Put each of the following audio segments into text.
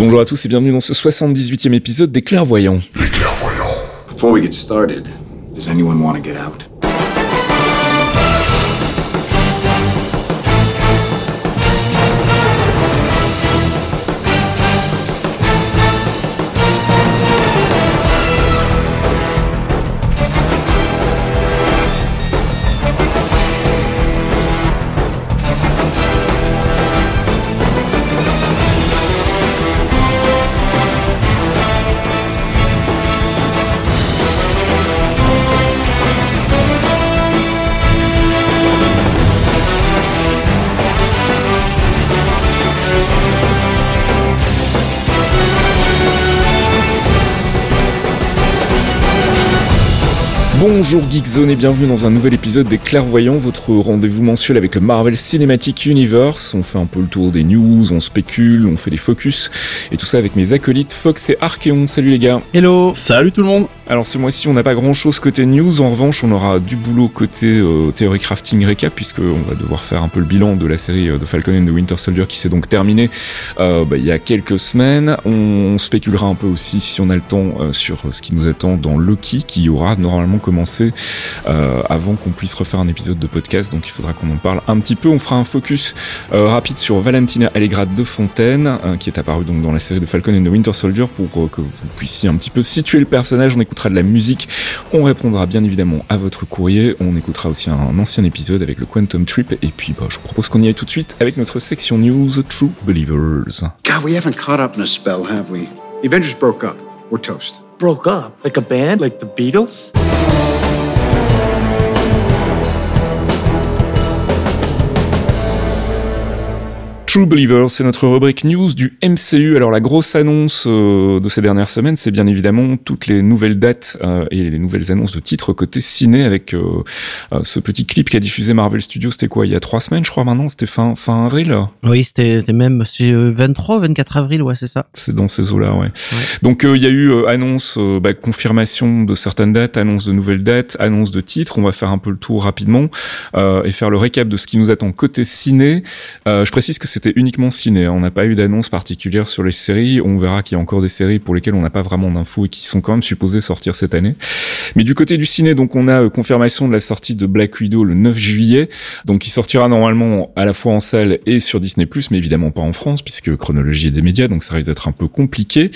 Bonjour à tous et bienvenue dans ce 78e épisode des Clairvoyants. Les clairvoyants. Before we get started, does anyone want to get out? Bonjour Geekzone et bienvenue dans un nouvel épisode des Clairvoyants, votre rendez-vous mensuel avec le Marvel Cinematic Universe. On fait un peu le tour des news, on spécule, on fait des focus et tout ça avec mes acolytes Fox et Archeon. Salut les gars. Hello Salut tout le monde Alors ce mois-ci on n'a pas grand chose côté news, en revanche on aura du boulot côté euh, Theory Crafting Recap puisque on va devoir faire un peu le bilan de la série euh, de Falcon and the Winter Soldier qui s'est donc terminée euh, bah, il y a quelques semaines. On spéculera un peu aussi si on a le temps euh, sur ce qui nous attend dans Loki qui aura normalement commencer euh, avant qu'on puisse refaire un épisode de podcast. Donc il faudra qu'on en parle un petit peu. On fera un focus euh, rapide sur Valentina Allegra de Fontaine, euh, qui est apparue donc dans la série de Falcon and the Winter Soldier pour euh, que vous puissiez un petit peu situer le personnage. On écoutera de la musique. On répondra bien évidemment à votre courrier. On écoutera aussi un, ancien épisode avec le Quantum Trip. Et puis bah, je vous propose qu'on y aille tout de suite avec notre section news True Believers. God, we haven't caught up in a spell, have we? The Avengers broke up. We're toast. broke up? Like a band? Like the Beatles? True Believer, c'est notre rubrique news du MCU. Alors la grosse annonce euh, de ces dernières semaines, c'est bien évidemment toutes les nouvelles dates euh, et les nouvelles annonces de titres côté ciné avec euh, ce petit clip qu'a diffusé Marvel Studios. C'était quoi Il y a trois semaines, je crois maintenant. C'était fin fin avril. Oui, c'était c'est même c'est euh, 23 ou 24 avril, ouais, c'est ça. C'est dans ces eaux-là, ouais. Donc euh, il y a eu annonce, bah, confirmation de certaines dates, annonce de nouvelles dates, annonce de titres. On va faire un peu le tour rapidement et faire le récap de ce qui nous attend côté ciné. Je précise que c'était uniquement ciné. On n'a pas eu d'annonce particulière sur les séries. On verra qu'il y a encore des séries pour lesquelles on n'a pas vraiment d'infos et qui sont quand même supposées sortir cette année. Mais du côté du ciné, donc on a euh, confirmation de la sortie de Black Widow le 9 juillet, donc qui sortira normalement à la fois en salle et sur Disney+, mais évidemment pas en France puisque chronologie des médias, donc ça risque d'être un peu compliqué.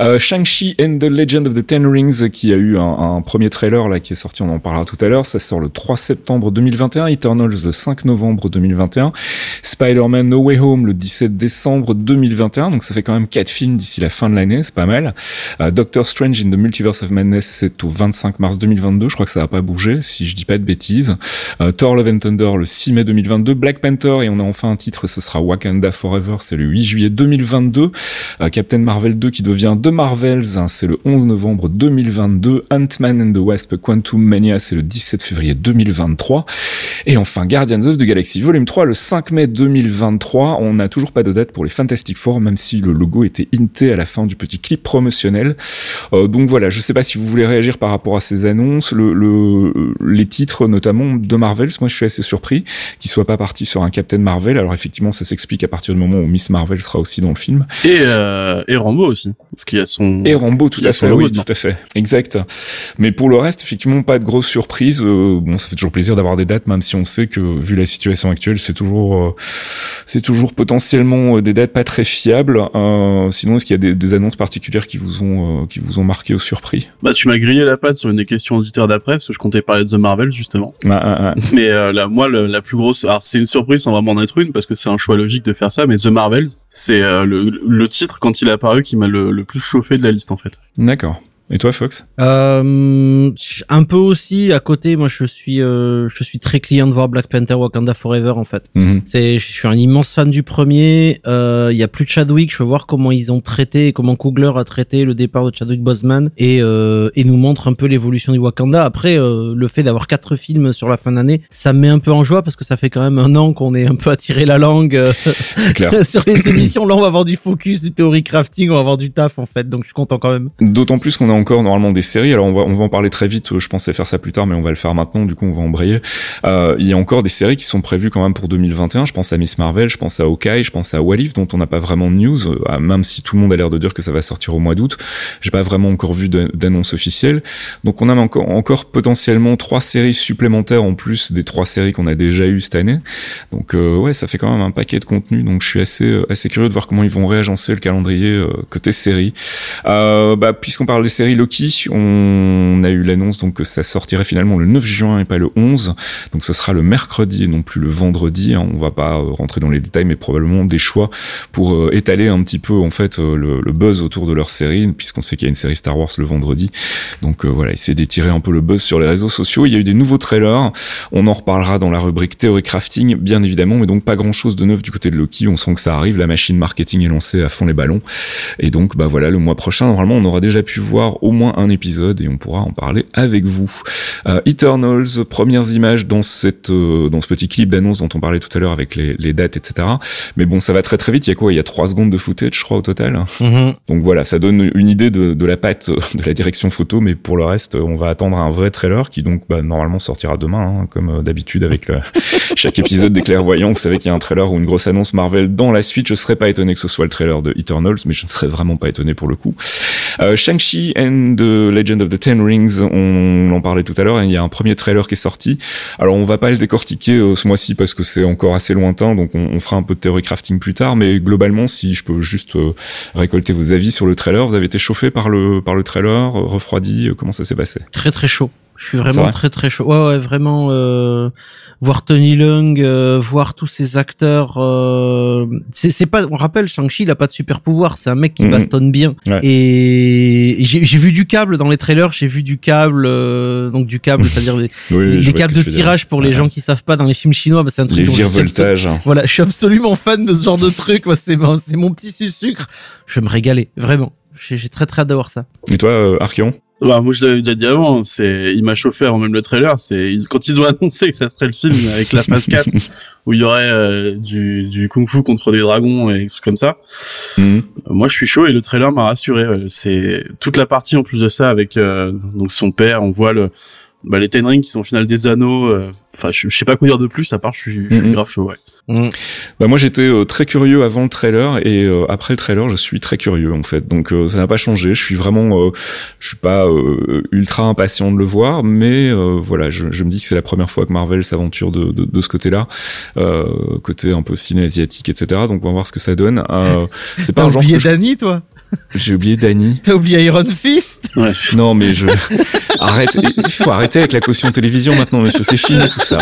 Euh, Shang-Chi and the Legend of the Ten Rings, qui a eu un, un premier trailer là qui est sorti, on en parlera tout à l'heure. Ça sort le 3 septembre 2021, Eternals le 5 novembre 2021, Spider-Man No Way Home le 17 décembre 2021. Donc ça fait quand même quatre films d'ici la fin de l'année, c'est pas mal. Euh, Doctor Strange in the Multiverse of Madness, c'est au 25 mars 2022. Je crois que ça va pas bouger, si je dis pas de bêtises. Euh, Thor Love and Thunder le 6 mai 2022, Black Panther et on a enfin un titre, ce sera Wakanda Forever, c'est le 8 juillet 2022. Euh, Captain Marvel 2 qui devient The Marvels, hein, c'est le 11 novembre 2022. Ant-Man and the Wasp Quantum Mania, c'est le 17 février 2023. Et enfin Guardians of the Galaxy Volume 3 le 5 mai 2023. On n'a toujours pas de date pour les Fantastic Four, même si le logo était hinté à la fin du petit clip promotionnel. Euh, donc voilà, je sais pas si vous voulez réagir par rapport à ces annonces, le, le- les titres notamment de Marvels. Moi, je suis assez surpris qu'ils soient pas partis sur un Captain Marvel. Alors effectivement, ça s'explique à partir du moment où Miss Marvel sera aussi dans le film. Et, euh, et Rambo aussi. Parce qu'il y a son... Et Rambo, tout à fait, oui, dedans. tout à fait, exact. Mais pour le reste, effectivement, pas de grosses surprises. Euh, bon, ça fait toujours plaisir d'avoir des dates, même si on sait que vu la situation actuelle, c'est toujours, euh, c'est toujours potentiellement euh, des dates pas très fiables. Euh, sinon, est-ce qu'il y a des, des annonces particulières qui vous ont, euh, qui vous ont marqué au surpris? Bah, tu m'as grillé la patte sur une des questions auditeurs d'après, parce que je comptais parler de The Marvel, justement. Ah, ah, ah. Mais euh, là, moi, le- la plus grosse... Alors, c'est une surprise sans vraiment en être une, parce que c'est un choix logique de faire ça, mais The Marvels, c'est le, le titre, quand il est apparu, qui m'a le, le plus chauffé de la liste, en fait. D'accord. Et toi, Fox Euh, un peu aussi à côté. Moi, je suis, euh, je suis très client de voir Black Panther Wakanda Forever en fait. Mhm. C'est, je suis un immense fan du premier. Euh, Il y a plus de Chadwick. Je veux voir comment ils ont traité, comment Coogler a traité le départ de Chadwick Boseman et euh, et nous montre un peu l'évolution du Wakanda. Après, euh, le fait d'avoir quatre films sur la fin d'année, ça me met un peu en joie parce que ça fait quand même un an qu'on est un peu attiré la langue euh, clair. sur les émissions. Là, on va avoir du focus, du théorie crafting, on va avoir du taf en fait. Donc, je suis content quand même. D'autant plus qu'on a encore normalement des séries. Alors on va on va en parler très vite. Je pensais faire ça plus tard, mais on va le faire maintenant. Du coup, on va embrayer. Euh, il y a encore des séries qui sont prévues quand même pour 2021. Je pense à Miss Marvel, je pense à Hawkeye, je pense à Walif, dont on n'a pas vraiment de news. euh, même si tout le monde a l'air de dire que ça va sortir au mois d'août, j'ai pas vraiment encore vu d'annonce officielle. Donc on a encore encore potentiellement trois séries supplémentaires en plus des trois séries qu'on a déjà eues cette année. Donc euh, ouais, ça fait quand même un paquet de contenu. Donc je suis assez euh, assez curieux de voir comment ils vont réagencer le calendrier côté série. Euh, bah, puisqu'on parle des séries Loki, on a eu l'annonce donc que ça sortirait finalement le 9 juin et pas le 11. Donc ce sera le mercredi et non plus le vendredi. hein. On va pas euh, rentrer dans les détails, mais probablement des choix pour euh, étaler un petit peu en fait euh, le, buzz autour de leur série, puisqu'on sait qu'il y a une série Star Wars le vendredi. Donc voilà, essayer d'étirer un peu le buzz sur les réseaux sociaux. Il y a eu des nouveaux trailers. On en reparlera dans la rubrique théorie crafting, bien évidemment, mais donc pas grand chose de neuf du côté de Loki. On sent que ça arrive. La machine marketing est lancée à fond les ballons. Et donc, bah voilà, le mois prochain, normalement, on aura déjà pu voir au moins un épisode et on pourra en parler avec vous. Euh, Eternals, premières images dans cette, euh, dans ce petit clip d'annonce dont on parlait tout à l'heure avec les, les dates, etc. Mais bon, ça va très très vite. Il y a quoi? Il y a trois secondes de footage, je crois, au total. Donc voilà, ça donne une idée de, de la patte euh, de la direction photo, mais pour le reste, on va attendre un vrai trailer qui donc bah, normalement sortira demain, hein, comme euh, d'habitude avec le- chaque épisode des clairvoyants. Vous savez qu'il y a un trailer ou une grosse annonce Marvel dans la suite. Je serais pas étonné que ce soit le trailer de Eternals, mais je ne serais vraiment pas étonné pour le coup. Euh, Shang-Chi and the Legend of the Ten Rings, on en parlait tout à l'heure, il y a un premier trailer qui est sorti. Alors on va pas le décortiquer euh, ce mois-ci parce que c'est encore assez lointain, donc on, fera un peu de théorie crafting plus tard, mais globalement, si je peux juste euh, récolter vos avis sur le trailer, vous avez été chauffé par le par le trailer, refroidi, euh, comment ça s'est passé? Très très chaud. Je suis vraiment vrai très très chaud. Ouais ouais vraiment euh, voir Tony Leung, euh, voir tous ces acteurs. Euh, c'est c'est pas. On rappelle Shang-Chi, il a pas de super pouvoir. C'est un mec qui Mhm. bastonne bien. Ouais. Et j'ai j'ai vu du câble dans les trailers. J'ai vu du câble, euh, donc du câble, c'est-à-dire les, Oui, câbles de dire. tirage pour les Ouais. gens qui savent pas dans les films chinois. Bah, c'est un truc. Les suis absolu- virevoltages. Voilà, je suis absolument fan de ce genre de truc. Moi, c'est mon- c'est mon petit sucre. Je vais me régaler, vraiment. J'ai j'ai très très hâte d'avoir ça. Et toi, euh, Archeon? Bah, moi, je l'avais déjà dit avant, c'est, il m'a chauffé avant même le trailer, c'est, quand ils ont annoncé que ça serait le film avec la phase 4, où il y aurait euh, du, du kung-fu contre des dragons et des trucs comme ça, Mhm. euh, moi, je suis chaud et le trailer m'a rassuré. ouais. C'est toute la partie en plus de ça avec euh, donc son père, on voit le, bah, les Ten Rings qui sont au final des anneaux. euh, Enfin, je, je sais pas quoi dire de plus, à part je suis, je suis Mhm. grave chaud. Ouais. Bah moi j'étais euh, très curieux avant le trailer et euh, après le trailer je suis très curieux en fait donc euh, ça n'a pas changé je suis vraiment euh, je suis pas euh, ultra impatient de le voir mais euh, voilà je, je me dis que c'est la première fois que Marvel s'aventure de, de, de ce côté là euh, côté un peu ciné asiatique etc donc on va voir ce que ça donne euh, c'est pas un genre oublié que je- Danny, toi? J'ai oublié Danny T'as oublié Iron Fist Ouais. non mais je arrête il faut arrêter avec la caution télévision maintenant monsieur c'est fini tout ça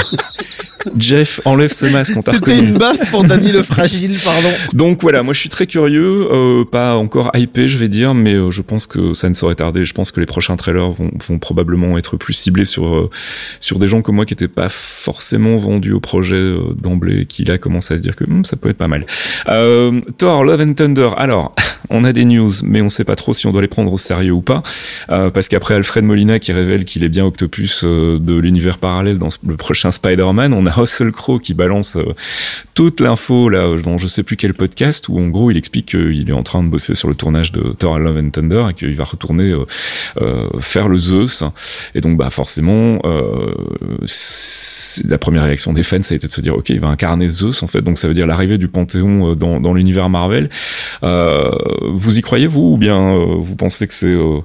Jeff enlève ce masque on t'a C'était une baffe pour Danny le fragile, pardon. Donc voilà, moi je suis très curieux, euh, pas encore hypé je vais dire, mais euh, je pense que ça ne saurait tarder. Je pense que les prochains trailers vont, vont probablement être plus ciblés sur euh, sur des gens comme moi qui n'étaient pas forcément vendus au projet euh, d'emblée, qui là commencent à se dire que hmm, ça peut être pas mal. Euh, Thor, Love and Thunder. Alors, on a des news, mais on sait pas trop si on doit les prendre au sérieux ou pas, euh, parce qu'après Alfred Molina qui révèle qu'il est bien Octopus de l'univers parallèle dans le prochain Spider-Man, on a Russell Crowe qui balance euh, toute l'info là dans je sais plus quel podcast où en gros il explique qu'il est en train de bosser sur le tournage de Thor Love and Thunder et qu'il va retourner euh, euh, faire le Zeus. Et donc bah forcément la première réaction des fans ça a été de se dire ok il va incarner Zeus en fait. Donc ça veut dire l'arrivée du Panthéon dans, l'univers Marvel. Vous y croyez vous ou bien vous pensez que c'est euh,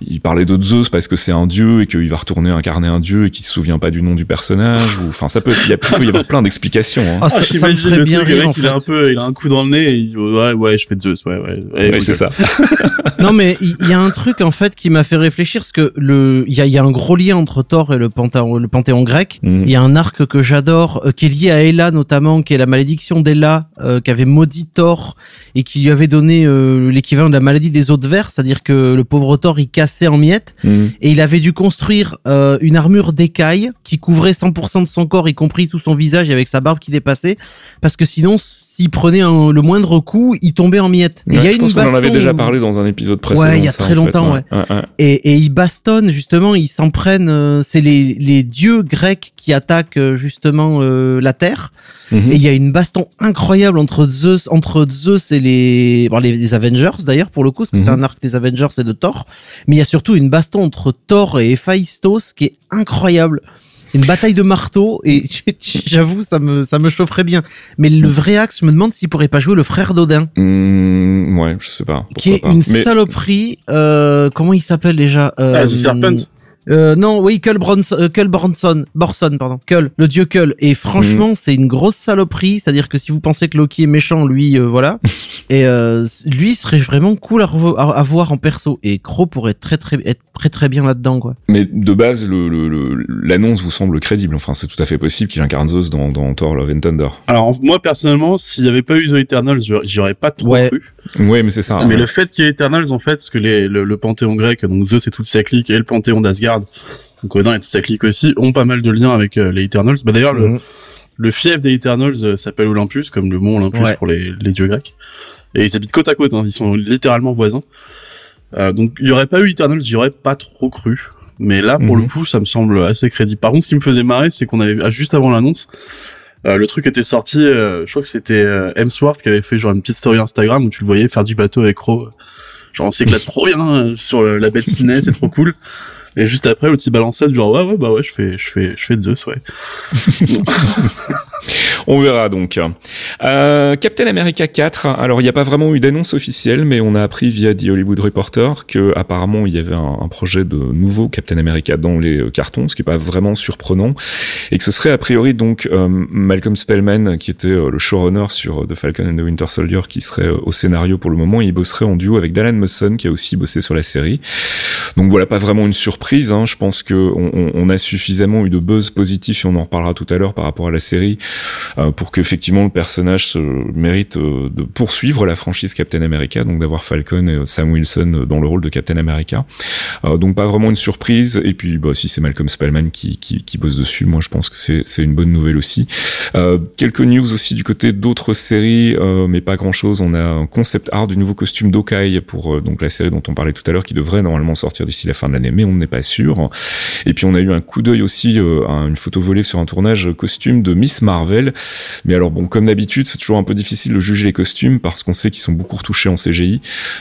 il parlait de Zeus parce que c'est un dieu et qu'il va retourner incarner un dieu et qu'il se souvient pas du nom du personnage ou enfin ça peut il a il peut y avoir plein d'explications hein. Ah, ça, Ah, ça me ferait le bien truc, le rire. mec, il a un peu, il a un coup dans le nez et il dit, ouais, ouais, je fais Zeus, ouais, ouais. ouais, Ouais, c'est ça Non, mais il y, a un truc en fait qui m'a fait réfléchir, parce que le, il y a, il y a un gros lien entre Thor et le panthéon, le panthéon grec. Mhm. Il y a un arc que j'adore, euh, qui est lié à Hela notamment, qui est la malédiction d'Hela, euh, qui avait maudit Thor et qui lui avait donné euh, le- l'équivalent de la maladie des eaux de verre, c'est-à-dire que le pauvre Thor il cassait en miettes Mhm. et il avait dû construire euh, une armure d'écaille qui couvrait 100% de son corps, y compris tout son visage, et avec sa barbe qui dépassait, parce que sinon, s'il prenait un- le moindre coup, il tombait en miettes. Et il y a je une pense qu'on en avait déjà parlé dans un épisode précédent. Ouais, il y a ça, très fait, longtemps, ouais. Et, et ils bastonnent justement, ils s'en prennent. euh, c'est les, les dieux grecs qui attaquent euh, justement euh, la terre. Mhm. Et il y a une baston incroyable entre Zeus, entre Zeus et les, bon, les, les Avengers d'ailleurs pour le coup, parce que c'est Mhm. un arc des Avengers et de Thor. Mais il y a surtout une baston entre Thor et Héphaïstos qui est incroyable. Une bataille de marteaux et j'avoue ça me ça me chaufferait bien. Mais le vrai axe, je me demande s'il pourrait pas jouer le frère d'Odin, Mm, ouais, je sais pas. qui est pas. une Mais- euh, Euh, comment il s'appelle déjà euh, Ah, The Serpent. Euh, non, oui, Kull Bronson, euh, Kull Bronson, Borson, pardon, Kull, le dieu Kull. Et franchement, Mhm. c'est une grosse saloperie. C'est-à-dire que si vous pensez que Loki est méchant, lui, euh, voilà. et euh, lui serait vraiment cool à, revo- à, à voir en perso. Et Crow pourrait très très être très très bien là-dedans, quoi. Mais de base, le- le- le- l'annonce vous semble crédible. Enfin, c'est tout à fait possible qu'il incarne Zeus dans, dans Thor Love and Thunder. Alors moi personnellement, s'il n'y avait pas eu The Eternals, j'aurais- j'y aurais pas trop Ouais. cru. Ouais, mais c'est ça. mais le fait qu'il y ait Eternals en fait, parce que les, le, le panthéon grec, donc Zeus et toute sa clique, et le panthéon d'Asgard, donc Odin et toute sa clique aussi, ont pas mal de liens avec euh, les Eternals. Bah d'ailleurs le, Mhm. le fief des Eternals euh, s'appelle Olympus, comme le mont Olympus Ouais. pour les, les dieux grecs. Et ils habitent côte à côte, hein, ils sont littéralement voisins. Euh, donc il y aurait pas eu Eternals, j'y aurais pas trop cru. Mais là, pour Mhm. le coup, ça me semble assez crédible. Par contre, ce qui me faisait marrer, c'est qu'on avait juste avant l'annonce, euh, le truc était sorti. euh, je crois que c'était euh, Hemsworth qui avait fait genre une petite story Instagram où tu le voyais faire du bateau avec Ro. Genre on s'éclate trop bien sur la bête ciné, c'est trop cool. Et juste après, le petit balançait genre ouais ouais bah ouais, je fais je fais je fais Zeus ouais. On verra donc. Euh, Captain America 4. Alors, il n'y a pas vraiment eu d'annonce officielle, mais on a appris via The Hollywood Reporter que apparemment il y avait un, projet de nouveau Captain America dans les euh, cartons, ce qui est pas vraiment surprenant, et que ce serait a priori donc euh, Malcolm Spellman, qui était euh, le showrunner sur The Falcon and the Winter Soldier, qui serait au scénario pour le moment, et il bosserait en duo avec Dallan Musson, qui a aussi bossé sur la série. Donc voilà, pas vraiment une surprise. Hein. Je pense que on, a suffisamment eu de buzz positif et on en reparlera tout à l'heure par rapport à la série euh, pour qu'effectivement le personnage se mérite euh, de poursuivre la franchise Captain America, donc d'avoir Falcon et euh, Sam Wilson euh, dans le rôle de Captain America. Euh, donc pas vraiment une surprise. Et puis bah, si c'est Malcolm Spellman qui, qui, qui bosse dessus, moi je pense que c'est une bonne nouvelle aussi. Quelques news aussi du côté d'autres séries, mais pas grand chose. On a un concept art du nouveau costume d'Okai pour donc la série dont on parlait tout à l'heure, qui devrait normalement sortir d'ici la fin de l'année, mais on n'est pas sûr. Et puis on a eu un coup d'œil aussi euh, à une photo volée sur un tournage costume de Miss Marvel. Mais alors bon, comme d'habitude, c'est toujours un peu difficile de juger les costumes parce qu'on sait qu'ils sont beaucoup retouchés en CGI.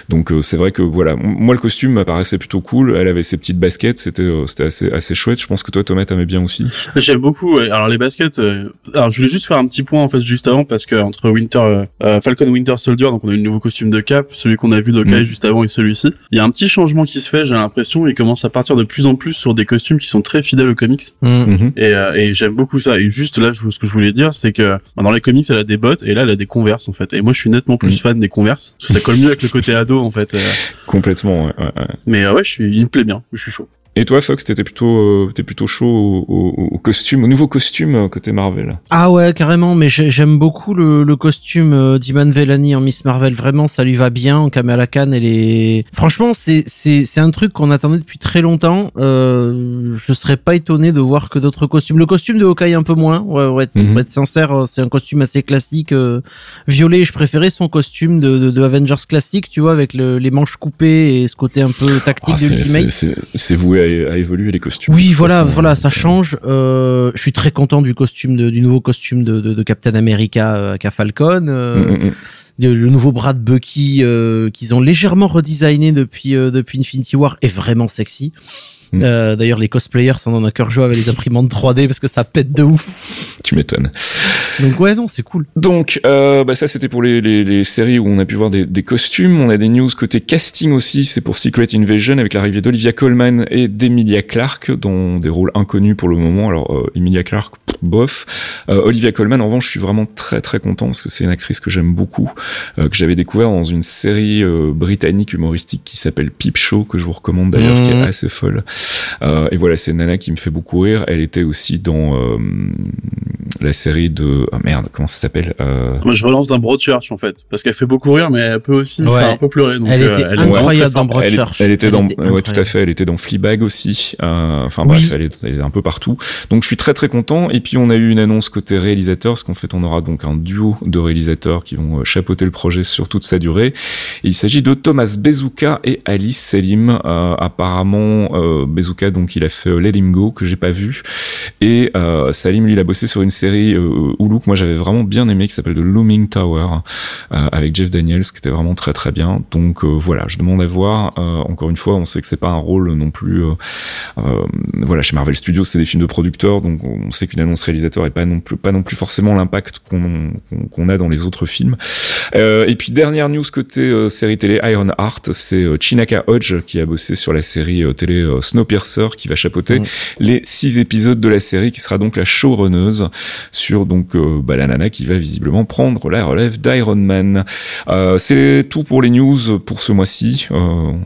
Donc euh, c'est vrai que voilà, moi le costume m'apparaissait plutôt cool. Elle avait ses petites baskets, c'était euh, c'était assez assez chouette. Je pense que toi Thomas t'aimais bien aussi. J'aime beaucoup. ouais. Alors les baskets. euh, Alors je voulais juste faire un petit point en fait juste avant parce que entre Winter euh, euh, Falcon Winter Soldier, donc on a eu le nouveau costume de Cap, celui qu'on a vu d'Okai Mhm. juste avant et celui-ci. Il y a un petit changement qui se fait. J'ai l'impression. Il commence à partir de plus en plus sur des costumes qui sont très fidèles aux comics. Mhm. Et, euh, et j'aime beaucoup ça. Et juste là, je- ce que je voulais dire, c'est que bah, dans les comics, elle a des bottes et là, elle a des Converse en fait. Et moi, je suis nettement plus Mhm. fan des Converse. Parce que ça colle mieux avec le côté ado en fait. euh. Complètement. Ouais, ouais, ouais. Mais euh, ouais, je suis, il me plaît bien. Je suis chaud. Et toi Fox, t'étais plutôt euh, t'es plutôt chaud au, au, au costume, au nouveau costume euh, côté Marvel. Ah ouais, carrément, mais j'ai- j'aime beaucoup le, le costume euh, d'Iman Vellani en Miss Marvel. Vraiment, ça lui va bien en Kamala Khan. Elle est... Franchement, c'est c'est c'est un truc qu'on attendait depuis très longtemps. Euh, je serais pas étonné de voir que d'autres costumes. Le costume de Hawkeye un peu moins. Ouais, ouais, Mhm. pour être sincère, c'est un costume assez classique. euh, violet, je préférais son costume de, de, de Avengers classique, tu vois, avec le- les manches coupées et ce côté un peu tactique Ah, de c'est- Ultimate. c'est c'est- à, à évoluer les costumes. Oui, voilà, façon, voilà, hein. ça change. Euh, je suis très content du costume, de, du nouveau costume de, de, de Captain America euh, qu'a Falcon. euh, Mm, mm, mm. le nouveau bras de Bucky euh, qu'ils ont légèrement redesigné depuis euh, depuis Infinity War est vraiment sexy. Mm. Euh, D'ailleurs, les cosplayers sont dans un cœur joie avec les imprimantes 3D parce que ça pète de ouf. Tu m'étonnes. Donc ouais, non, c'est cool. Donc, euh, bah ça c'était pour les, les, les séries où on a pu voir des, des costumes. On a des news côté casting aussi. C'est pour Secret Invasion avec l'arrivée d'Olivia Colman et d'Emilia Clarke dans des rôles inconnus pour le moment. Alors euh, Emilia Clarke, bof. Olivia Colman, en revanche, je suis vraiment très très content parce que c'est une actrice que j'aime beaucoup, que j'avais découvert dans une série britannique humoristique qui s'appelle Peep Show que je vous recommande d'ailleurs, qui est mmh. assez folle. Et voilà, c'est une nana qui me fait beaucoup rire. Elle était aussi dans la série de oh merde, comment ça s'appelle Moi, je relance d'un Broadchurch en fait, parce qu'elle fait beaucoup rire, mais elle peut aussi faire un peu pleurer. Donc, elle était incroyable dans Broadchurch. Elle, était dans, ouais, tout à fait. Elle était dans Fleabag aussi. enfin bref, elle est, elle est un peu partout. Donc je suis très très content. Et puis on a eu une annonce côté réalisateur, parce qu'en fait on aura donc un duo de réalisateurs qui vont euh, chapeauter le projet sur toute sa durée. Et il s'agit de Thomas Bezuka et Alice Selim. Euh, apparemment euh, Bezuka donc il a fait Let Him Go que j'ai pas vu. Et euh, Salim lui il a bossé sur une série euh, Hulu que moi j'avais vraiment bien aimé qui s'appelle The Looming Tower avec Jeff Daniels qui était vraiment très très bien. Donc voilà, je demande à voir. encore une fois, on sait que c'est pas un rôle non plus. voilà, chez Marvel Studios, c'est des films de producteurs, donc on sait qu'une annonce réalisateur est pas non plus pas non plus forcément l'impact qu'on qu'on a dans les autres films. Euh, et puis dernière news côté euh, série télé Iron Heart, c'est euh, Chinaka Hodge qui a bossé sur la série télé Snowpiercer qui va chapeauter mmh. les six épisodes de la série qui sera donc la showrunneuse sur donc bah, la nana qui va visiblement prendre la relève d'Iron Man. c'est tout pour les news pour ce mois-ci.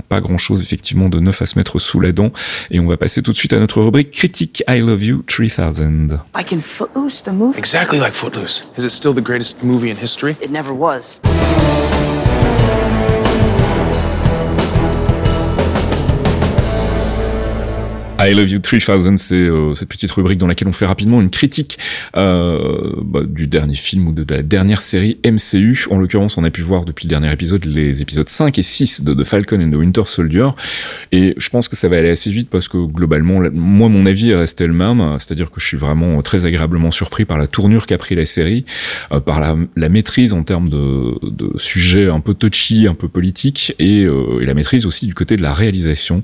pas grand chose effectivement de neuf à se mettre sous la dent et on va passer tout de suite à notre rubrique critique I Love You 3000. Like in Footloose, the movie? Exactly like Footloose. Is it still the greatest movie in history? It never was. podcast. I Love You 3000, c'est euh, cette petite rubrique dans laquelle on fait rapidement une critique euh, bah, du dernier film ou de, la dernière série MCU. En l'occurrence, on a pu voir depuis le dernier épisode les épisodes 5 et 6 de The Falcon and the Winter Soldier. Et je pense que ça va aller assez vite parce que globalement, moi, mon avis est resté le même. C'est-à-dire que je suis vraiment très agréablement surpris par la tournure qu'a pris la série, euh, par la, maîtrise en termes de, de, sujets un peu touchy, un peu politique, et, euh, et, la maîtrise aussi du côté de la réalisation.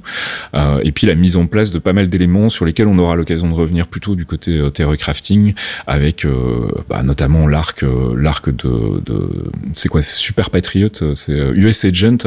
Euh, et puis la mise en place de pas mal d'éléments sur lesquels on aura l'occasion de revenir plutôt du côté euh, terror crafting avec euh, bah, notamment l'arc euh, l'arc de, de c'est quoi c'est Super Patriot c'est US Agent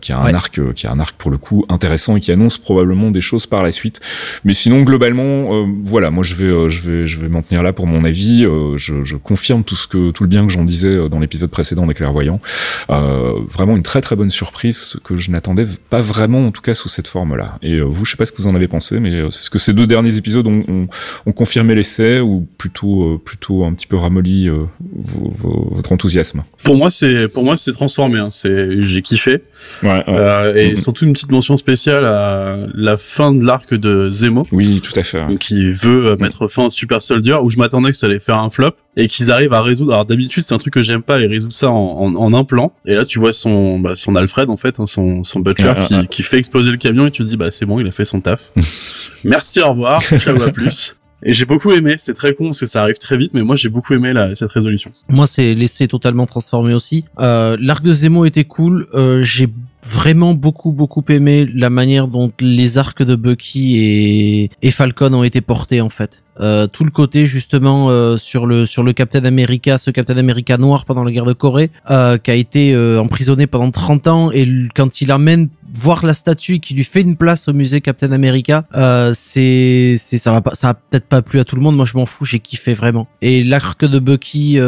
qui a un arc qui a un arc pour le coup intéressant et qui annonce probablement des choses par la suite. Mais sinon globalement voilà moi je vais je vais je vais m'en tenir là pour mon avis. Je, je, confirme tout ce que tout le bien que j'en disais dans l'épisode précédent des clairvoyants. Vraiment une très très bonne surprise que je n'attendais pas vraiment en tout cas sous cette forme là et vous je sais pas ce que vous en avez pensé, mais euh, c'est ce que ces deux derniers épisodes ont, ont, confirmé l'essai ou plutôt euh, plutôt un petit peu ramolli euh, votre enthousiasme Pour moi, c'est pour moi c'est transformé. Hein. C'est j'ai kiffé. Ouais, et mm-hmm. surtout une petite mention spéciale à la fin de l'arc de Zemo. Oui, tout à fait. Qui veut mettre fin au Super Soldier où je m'attendais que ça allait faire un flop et qu'ils arrivent à résoudre. Alors d'habitude c'est un truc que j'aime pas, ils résoudent ça en, en, un plan. Et là tu vois son bah, son Alfred en fait, hein, son son butler qui, qui fait exploser le camion et tu te dis bah c'est bon, il a fait son taf. Merci, au revoir, ciao à plus. Et j'ai beaucoup aimé, c'est très con parce que ça arrive très vite, mais moi j'ai beaucoup aimé la, cette résolution. Moi c'est laissé totalement transformé aussi. Euh, L'arc de Zemo était cool, euh, j'ai vraiment beaucoup beaucoup aimé la manière dont les arcs de Bucky et, et Falcon ont été portés en fait. Euh, tout le côté justement euh, sur le sur le Captain America, ce Captain America noir pendant la guerre de Corée, euh, qui a été euh, emprisonné pendant 30 ans et quand il amène voir la statue qui lui fait une place au musée Captain America, euh, c'est ça va peut-être pas plu à tout le monde. Moi je m'en fous, j'ai kiffé vraiment. Et l'arc de Bucky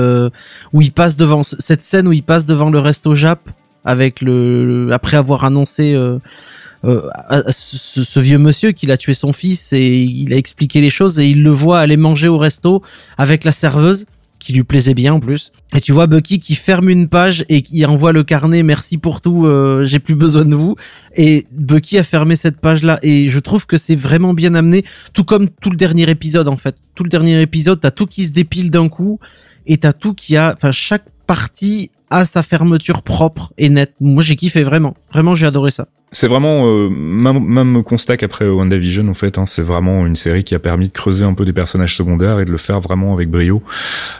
où il passe devant cette scène où il passe devant le resto Jap avec le, après avoir annoncé euh, euh, ce, ce, vieux monsieur qu'il a tué son fils et il a expliqué les choses et il le voit aller manger au resto avec la serveuse qui lui plaisait bien en plus. Et tu vois Bucky qui ferme une page et qui envoie le carnet merci pour tout, euh, j'ai plus besoin de vous. Et Bucky a fermé cette page là et je trouve que c'est vraiment bien amené, tout comme tout le dernier épisode en fait. Tout le dernier épisode, t'as tout qui se dépile d'un coup et t'as tout qui a, enfin chaque partie à sa fermeture propre et nette. Moi, j'ai kiffé vraiment. Vraiment, j'ai adoré ça. C'est vraiment euh, même, même constat qu'après WandaVision, en fait, hein, c'est vraiment une série qui a permis de creuser un peu des personnages secondaires et de le faire vraiment avec brio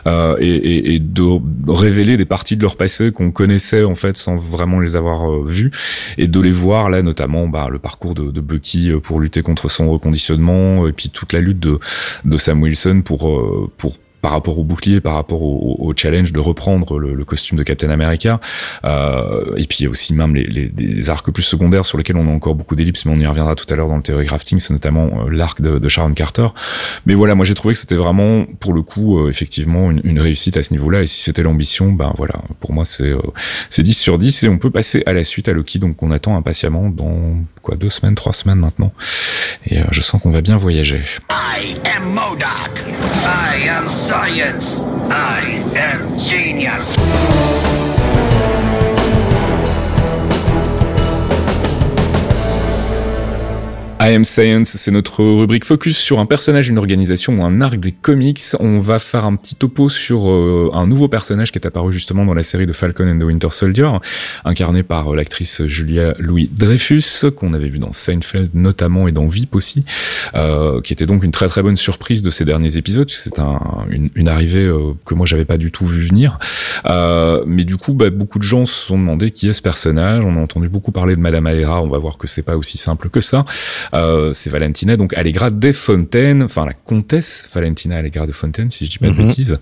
euh, et, et, et, de révéler des parties de leur passé qu'on connaissait en fait sans vraiment les avoir euh, vus et de les voir là, notamment bah, le parcours de, de Bucky euh, pour lutter contre son reconditionnement et puis toute la lutte de, de Sam Wilson pour pour par rapport au bouclier, par rapport au, challenge de reprendre le, costume de Captain America. Euh, et puis il y a aussi même les, arcs plus secondaires sur lesquels on a encore beaucoup d'ellipses, mais on y reviendra tout à l'heure dans le theory crafting, c'est notamment euh, l'arc de, Sharon Carter. Mais voilà, moi j'ai trouvé que c'était vraiment pour le coup euh, effectivement une, réussite à ce niveau-là. Et si c'était l'ambition, ben voilà, pour moi c'est euh, c'est 10 sur 10 et on peut passer à la suite à Loki, donc on attend impatiemment dans quoi deux semaines, trois semaines maintenant. Et je sens qu'on va bien voyager. Science. I am genius. Am Science, c'est notre rubrique focus sur un personnage d'une organisation ou un arc des comics. On va faire un petit topo sur euh, un nouveau personnage qui est apparu justement dans la série de Falcon and the Winter Soldier, incarné par euh, l'actrice Julia Louis Dreyfus, qu'on avait vu dans Seinfeld notamment et dans VIP aussi, euh, qui était donc une très très bonne surprise de ces derniers épisodes. C'est un, une, une, arrivée euh, que moi j'avais pas du tout vu venir. Mais du coup, bah, beaucoup de gens se sont demandé qui est ce personnage. On a entendu beaucoup parler de Madame Aera. On va voir que c'est pas aussi simple que ça. Euh, c'est Valentina, donc Allegra de Fontaine, enfin la comtesse Valentina Allegra de Fontaine, si je dis pas de Mhm. bêtises.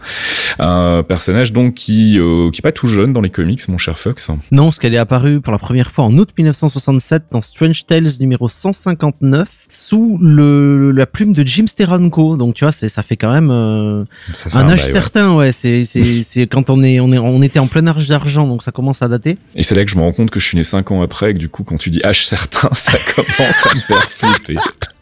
Un personnage donc qui euh, qui est pas tout jeune dans les comics, mon cher Fox. Non, parce qu'elle est apparue pour la première fois en août 1967 dans Strange Tales numéro 159 sous le, la plume de Jim Steranko. Donc tu vois, c'est ça fait quand même euh, fait un âge bail, ouais. certain, ouais. C'est c'est c'est quand on est on est on était en plein âge d'argent, donc ça commence à dater. Et c'est là que je me rends compte que je suis né cinq ans après, et que du coup, quand tu dis H certain, ça commence à me faire Richtig.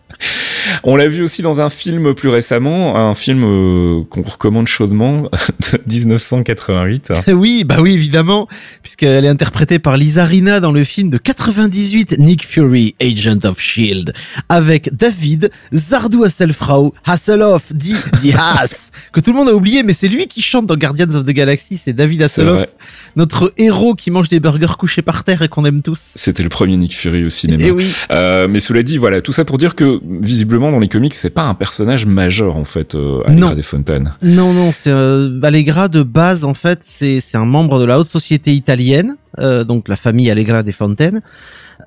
On l'a vu aussi dans un film plus récemment, un film euh, qu'on recommande chaudement de 1988. oui, bah oui, évidemment, puisqu'elle est interprétée par Lisa Rina dans le film de 98 Nick Fury, Agent of Shield, avec David Zardu Hasselfrau, Hasselhoff, dit, dit Haas, que tout le monde a oublié, mais c'est lui qui chante dans Guardians of the Galaxy, c'est David Hasselhoff, notre héros qui mange des burgers couchés par terre et qu'on aime tous. C'était le premier Nick Fury au cinéma. Et oui. Euh, mais cela dit, voilà, tout ça pour dire que visiblement dans les comics, c'est pas un personnage majeur en fait, euh, Allegra Non. Desfontaines. Non, non, c'est euh, Allegra de base en fait, c'est c'est un membre de la haute société italienne, euh, donc la famille Allegra des Fontaines.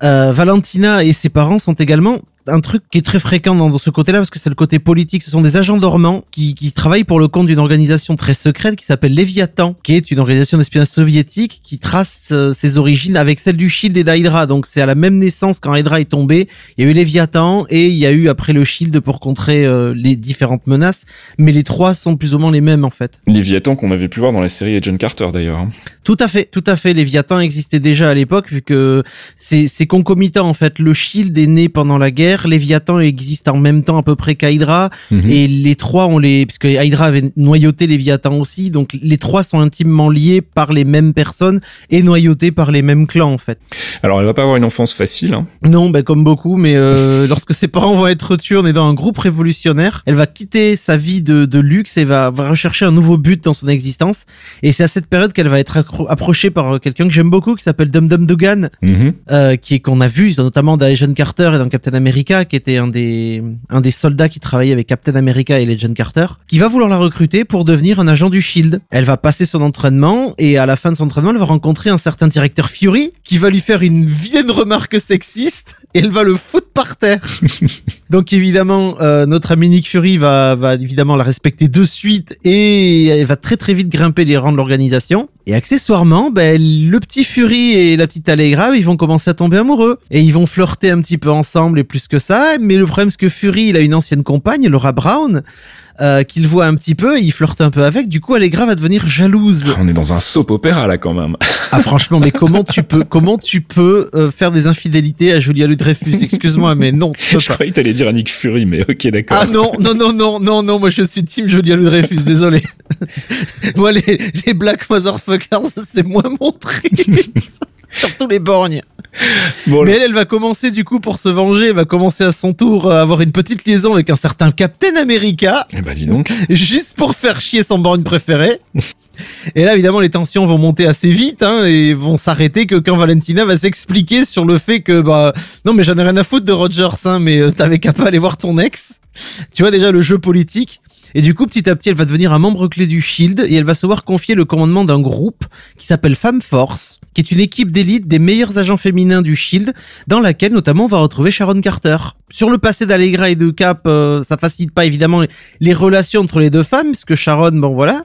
Euh, Valentina et ses parents sont également un truc qui est très fréquent dans, ce côté-là parce que c'est le côté politique. Ce sont des agents dormants qui, qui travaillent pour le compte d'une organisation très secrète qui s'appelle Léviathan, qui est une organisation d'espionnage soviétique qui trace euh, ses origines avec celle du Shield et d'Hydra. Donc c'est à la même naissance quand Hydra est tombé. Il y a eu Léviathan et il y a eu après le Shield pour contrer euh, les différentes menaces. Mais les trois sont plus ou moins les mêmes en fait. Léviathan qu'on avait pu voir dans la série Agent Carter d'ailleurs. hein. Tout à fait, tout à fait. Léviathan existait déjà à l'époque vu que c'est concomitant en fait. Le Shield est né pendant la guerre, Léviathan existe en même temps à peu près qu'Hydra Mhm. et les trois ont les puisque Hydra avait noyauté Léviathan aussi, donc les trois sont intimement liés par les mêmes personnes et noyautés par les mêmes clans en fait. Alors elle va pas avoir une enfance facile. Hein. Non, ben comme beaucoup, mais euh, lorsque ses parents vont être tués, on est dans un groupe révolutionnaire. Elle va quitter sa vie de, de luxe et va, va rechercher un nouveau but dans son existence. Et c'est à cette période qu'elle va être approchée par euh, quelqu'un que j'aime beaucoup, qui s'appelle Dum Dum Dugan, Mhm. euh, qui est qu'on a vu notamment dans Agent Carter et dans Captain America, qui était un des soldats qui travaillait avec Captain America et Agent Carter, qui va vouloir la recruter pour devenir un agent du Shield. Elle va passer son entraînement et à la fin de son entraînement, elle va rencontrer un certain directeur Fury qui va lui faire une vilaine remarque sexiste et elle va le foutre par terre. Donc évidemment, euh, notre ami Nick Fury va, va évidemment la respecter de suite et elle va très très vite grimper les rangs de l'organisation. Et accessoirement, ben, le petit Fury et la petite Allegra, ils vont commencer à tomber amoureux. Et ils vont flirter un petit peu ensemble et plus que ça. Mais le problème, c'est que Fury, il a une ancienne compagne, Laura Brown, euh, qu'il voit un petit peu, et il flirte un peu avec. Du coup, Allegra va devenir jalouse. On est dans un soap opéra là quand même. Ah franchement, mais comment tu peux, comment tu peux euh, faire des infidélités à Julia Louis-Dreyfus Excuse-moi, mais non. tu peux Je pas. croyais que t'allais dire à Nick Fury, mais ok d'accord. Ah non, non, non, non, non, non, moi je suis team Julia Louis-Dreyfus, désolé. moi les, les Black Motherfuckers, c'est moins mon truc. Surtout les borgnes. Bon, Mais elle, elle va commencer du coup pour se venger, elle va commencer à son tour à avoir une petite liaison avec un certain Captain America, Eh bah dis donc. juste pour faire chier son borgne préféré. Et là, évidemment, les tensions vont monter assez vite hein, et vont s'arrêter que quand Valentina va s'expliquer sur le fait que bah non mais j'en ai rien à foutre de Rogers, hein, mais euh, t'avais qu'à pas aller voir ton ex. Tu vois déjà le jeu politique. Et du coup, petit à petit, elle va devenir un membre clé du Shield et elle va se voir confier le commandement d'un groupe qui s'appelle Femme Force. Qui est une équipe d'élite des meilleurs agents féminins du Shield, dans laquelle notamment on va retrouver Sharon Carter. Sur le passé d'Allegra et de Cap, euh, ça facilite pas évidemment les, relations entre les deux femmes, parce que Sharon, bon voilà,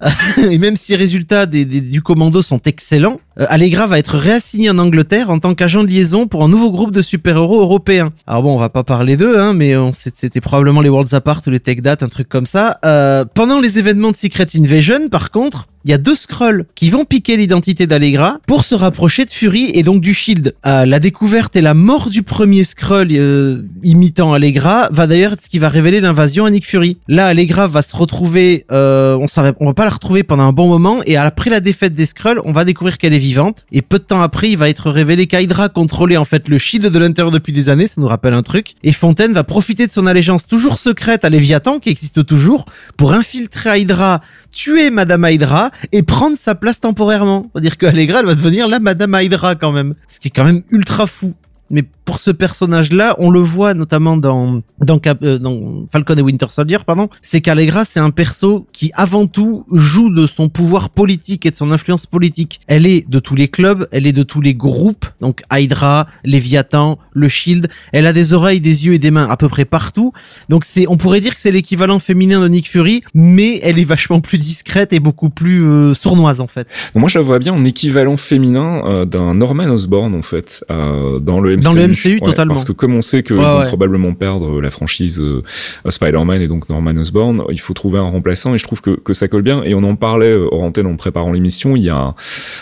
et même si les résultats des, du commando sont excellents, euh, Allegra va être réassignée en Angleterre en tant qu'agent de liaison pour un nouveau groupe de super-héros européens. Alors bon, on va pas parler d'eux, hein, mais c'était probablement les Worlds Apart ou les Tech Date, un truc comme ça. Euh, pendant les événements de Secret Invasion, par contre, il y a deux Skrulls qui vont piquer l'identité d'Allegra pour se rapprocher de Fury et donc du Shield. Euh, la découverte et la mort du premier Skrull euh, imitant Allegra va d'ailleurs être ce qui va révéler l'invasion à Nick Fury. Là, Allegra va se retrouver, euh, on on va pas la retrouver pendant un bon moment et après la défaite des Skrulls, on va découvrir qu'elle est vivante et peu de temps après, il va être révélé qu'Hydra contrôlait en fait le Shield de l'intérieur depuis des années, ça nous rappelle un truc. Et Fontaine va profiter de son allégeance toujours secrète à Léviathan qui existe toujours pour infiltrer Hydra, tuer Madame Hydra et prendre sa place temporairement. C'est-à-dire que Allegra, elle va devenir la Madame Hydra quand même. Ce qui est quand même ultra fou. Mais pour ce personnage-là, on le voit notamment dans euh, Falcon et Winter Soldier, pardon. C'est qu'Allegra, c'est un perso qui avant tout joue de son pouvoir politique et de son influence politique. Elle est de tous les clubs, elle est de tous les groupes, donc Hydra, Léviathan, le Shield. Elle a des oreilles, des yeux et des mains à peu près partout. Donc c'est, on pourrait dire que c'est l'équivalent féminin de Nick Fury, mais elle est vachement plus discrète et beaucoup plus euh, sournoise en fait. Moi, je la vois bien en équivalent féminin euh, d'un Norman Osborn, en fait, dans le MCU. Dans le MCU, Ouais, totalement. Parce que comme on sait qu'ils Ouais, vont ouais. probablement perdre la franchise euh, Spider-Man et donc Norman Osborn, il faut trouver un remplaçant et je trouve que, que ça colle bien. Et on en parlait euh, hors antenne en préparant l'émission. Il y a un,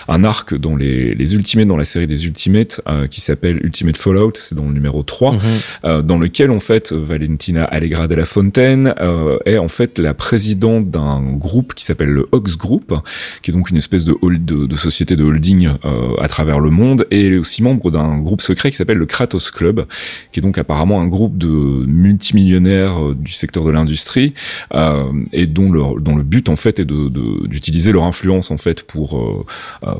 un arc dans les, les Ultimates, dans la série des Ultimates, euh, qui s'appelle Ultimate Fallout. C'est dans le numéro 3 euh, dans lequel en fait Valentina Allegra de la Fontaine euh, est en fait la présidente d'un groupe qui s'appelle le Ox Group, qui est donc une espèce de, hold- de, de société de holding euh, à travers le monde, et elle est aussi membre d'un groupe secret qui s'appelle le Kratos Club, qui est donc apparemment un groupe de multimillionnaires euh, du secteur de l'industrie, euh, et dont, leur, dont le but en fait est d'utiliser leur influence en fait pour euh,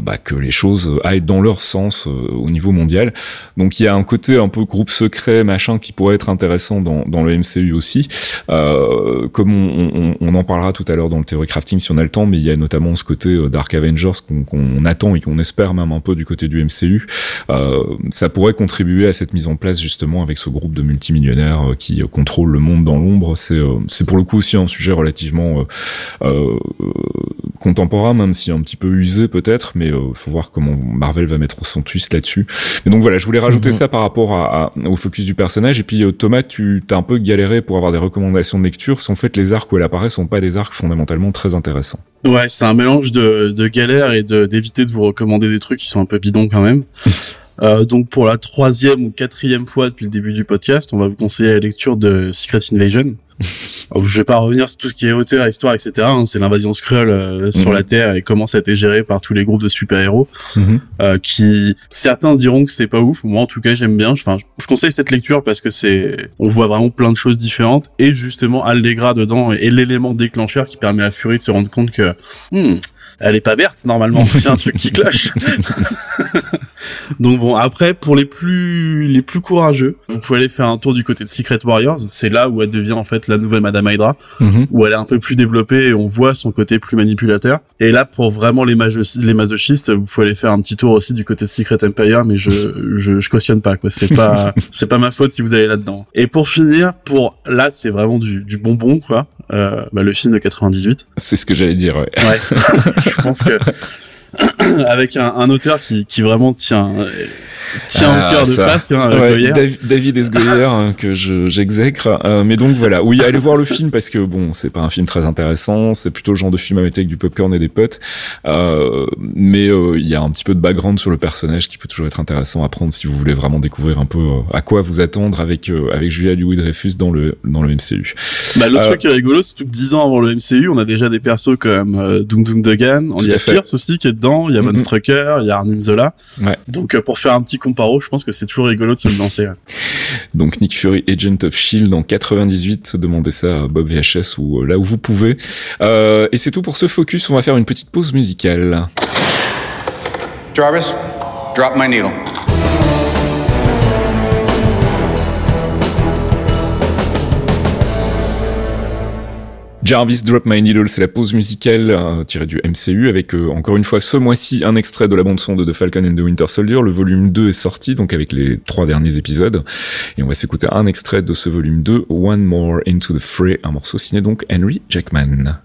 bah, que les choses aillent dans leur sens au niveau mondial. Donc il y a un côté un peu groupe secret, machin, qui pourrait être intéressant dans, dans le MCU aussi. Comme on, en parlera tout à l'heure dans le Theory Crafting si on a le temps, mais il y a notamment ce côté Dark Avengers qu'on attend et qu'on espère même un peu du côté du MCU. Ça pourrait à cette mise en place justement avec ce groupe de multimillionnaires euh, qui euh, contrôlent le monde dans l'ombre. C'est euh, c'est pour le coup aussi un sujet relativement euh, euh, contemporain, même si un petit peu usé peut-être, mais il faut voir comment Marvel va mettre son twist là-dessus. Mais donc voilà, je voulais rajouter Mhm. ça par rapport à, à- au focus du personnage. Et puis euh, Thomas, tu t'as un peu galéré pour avoir des recommandations de lecture. Si en fait les arcs où elle apparaît sont pas des arcs fondamentalement très intéressants. Ouais, c'est un mélange de, de galère et de- d'éviter de, vous recommander des trucs qui sont un peu bidons quand même. Euh, donc pour la troisième ou quatrième fois depuis le début du podcast, on va vous conseiller la lecture de Secret Invasion. Alors, je vais pas revenir sur tout ce qui est hauteur, histoire, etc. hein, c'est l'invasion Skrull euh, sur Mhm. la Terre et comment ça a été géré par tous les groupes de super-héros. Mhm. euh, qui certains diront que c'est pas ouf. Moi en tout cas j'aime bien. Enfin, je, je conseille cette lecture parce que c'est on voit vraiment plein de choses différentes et justement Allegra dedans est l'élément déclencheur qui permet à Fury de se rendre compte que hmm, elle est pas verte normalement. Il y a un truc qui cloche. Donc bon après pour les plus les plus courageux, vous pouvez aller faire un tour du côté de Secret Warriors. C'est là où elle devient en fait la nouvelle Madame Hydra Mhm. où elle est un peu plus développée et on voit son côté plus manipulateur. Et là, pour vraiment les, les masochistes, vous pouvez aller faire un petit tour aussi du côté Secret Empire, mais je, je, je cautionne pas, quoi. C'est pas, c'est pas ma faute si vous allez là-dedans. Et pour finir, pour, là, c'est vraiment du, du bonbon, quoi. Euh, bah, le film de 98. C'est ce que j'allais dire. Ouais. Ouais. je pense que, avec un, auteur qui, qui vraiment tient, euh, tient Ah, au cœur de ça. face, hein, Ouais, Goyer. Dav- David Esgoyer hein, que je j'exècre Euh, mais donc voilà oui allez voir le film parce que bon c'est pas un film très intéressant c'est plutôt le genre de film à mettre avec du popcorn et des potes Euh, mais euh, il y a un petit peu de background sur le personnage qui peut toujours être intéressant à prendre si vous voulez vraiment découvrir un peu euh, à quoi vous attendre avec euh, avec Julia Louis Dreyfus dans le dans le MCU Bah, le Euh, truc qui est rigolo, c'est que 10 ans avant le MCU, on a déjà des persos comme euh, Dung Dung Dugan, il y a fait. Pierce aussi qui est dedans, il y a Von Mhm. Strucker, il y a Arnim Zola. Ouais. Donc euh, pour faire un petit comparo, je pense que c'est toujours rigolo de se le lancer. ouais. donc Nick Fury Agent of Shield en 98 demandez ça à Bob VHS ou euh, là où vous pouvez Euh, et c'est tout pour ce focus on va faire une petite pause musicale Jarvis, drop my needle. Jarvis Drop My Needle, c'est la pause musicale euh, tirée du MCU avec euh, encore une fois ce mois-ci un extrait de la bande son de The Falcon and the Winter Soldier. Le volume 2 est sorti donc avec les trois derniers épisodes et on va s'écouter un extrait de ce volume 2, One More Into the Fray, un morceau signé donc Henry Jackman.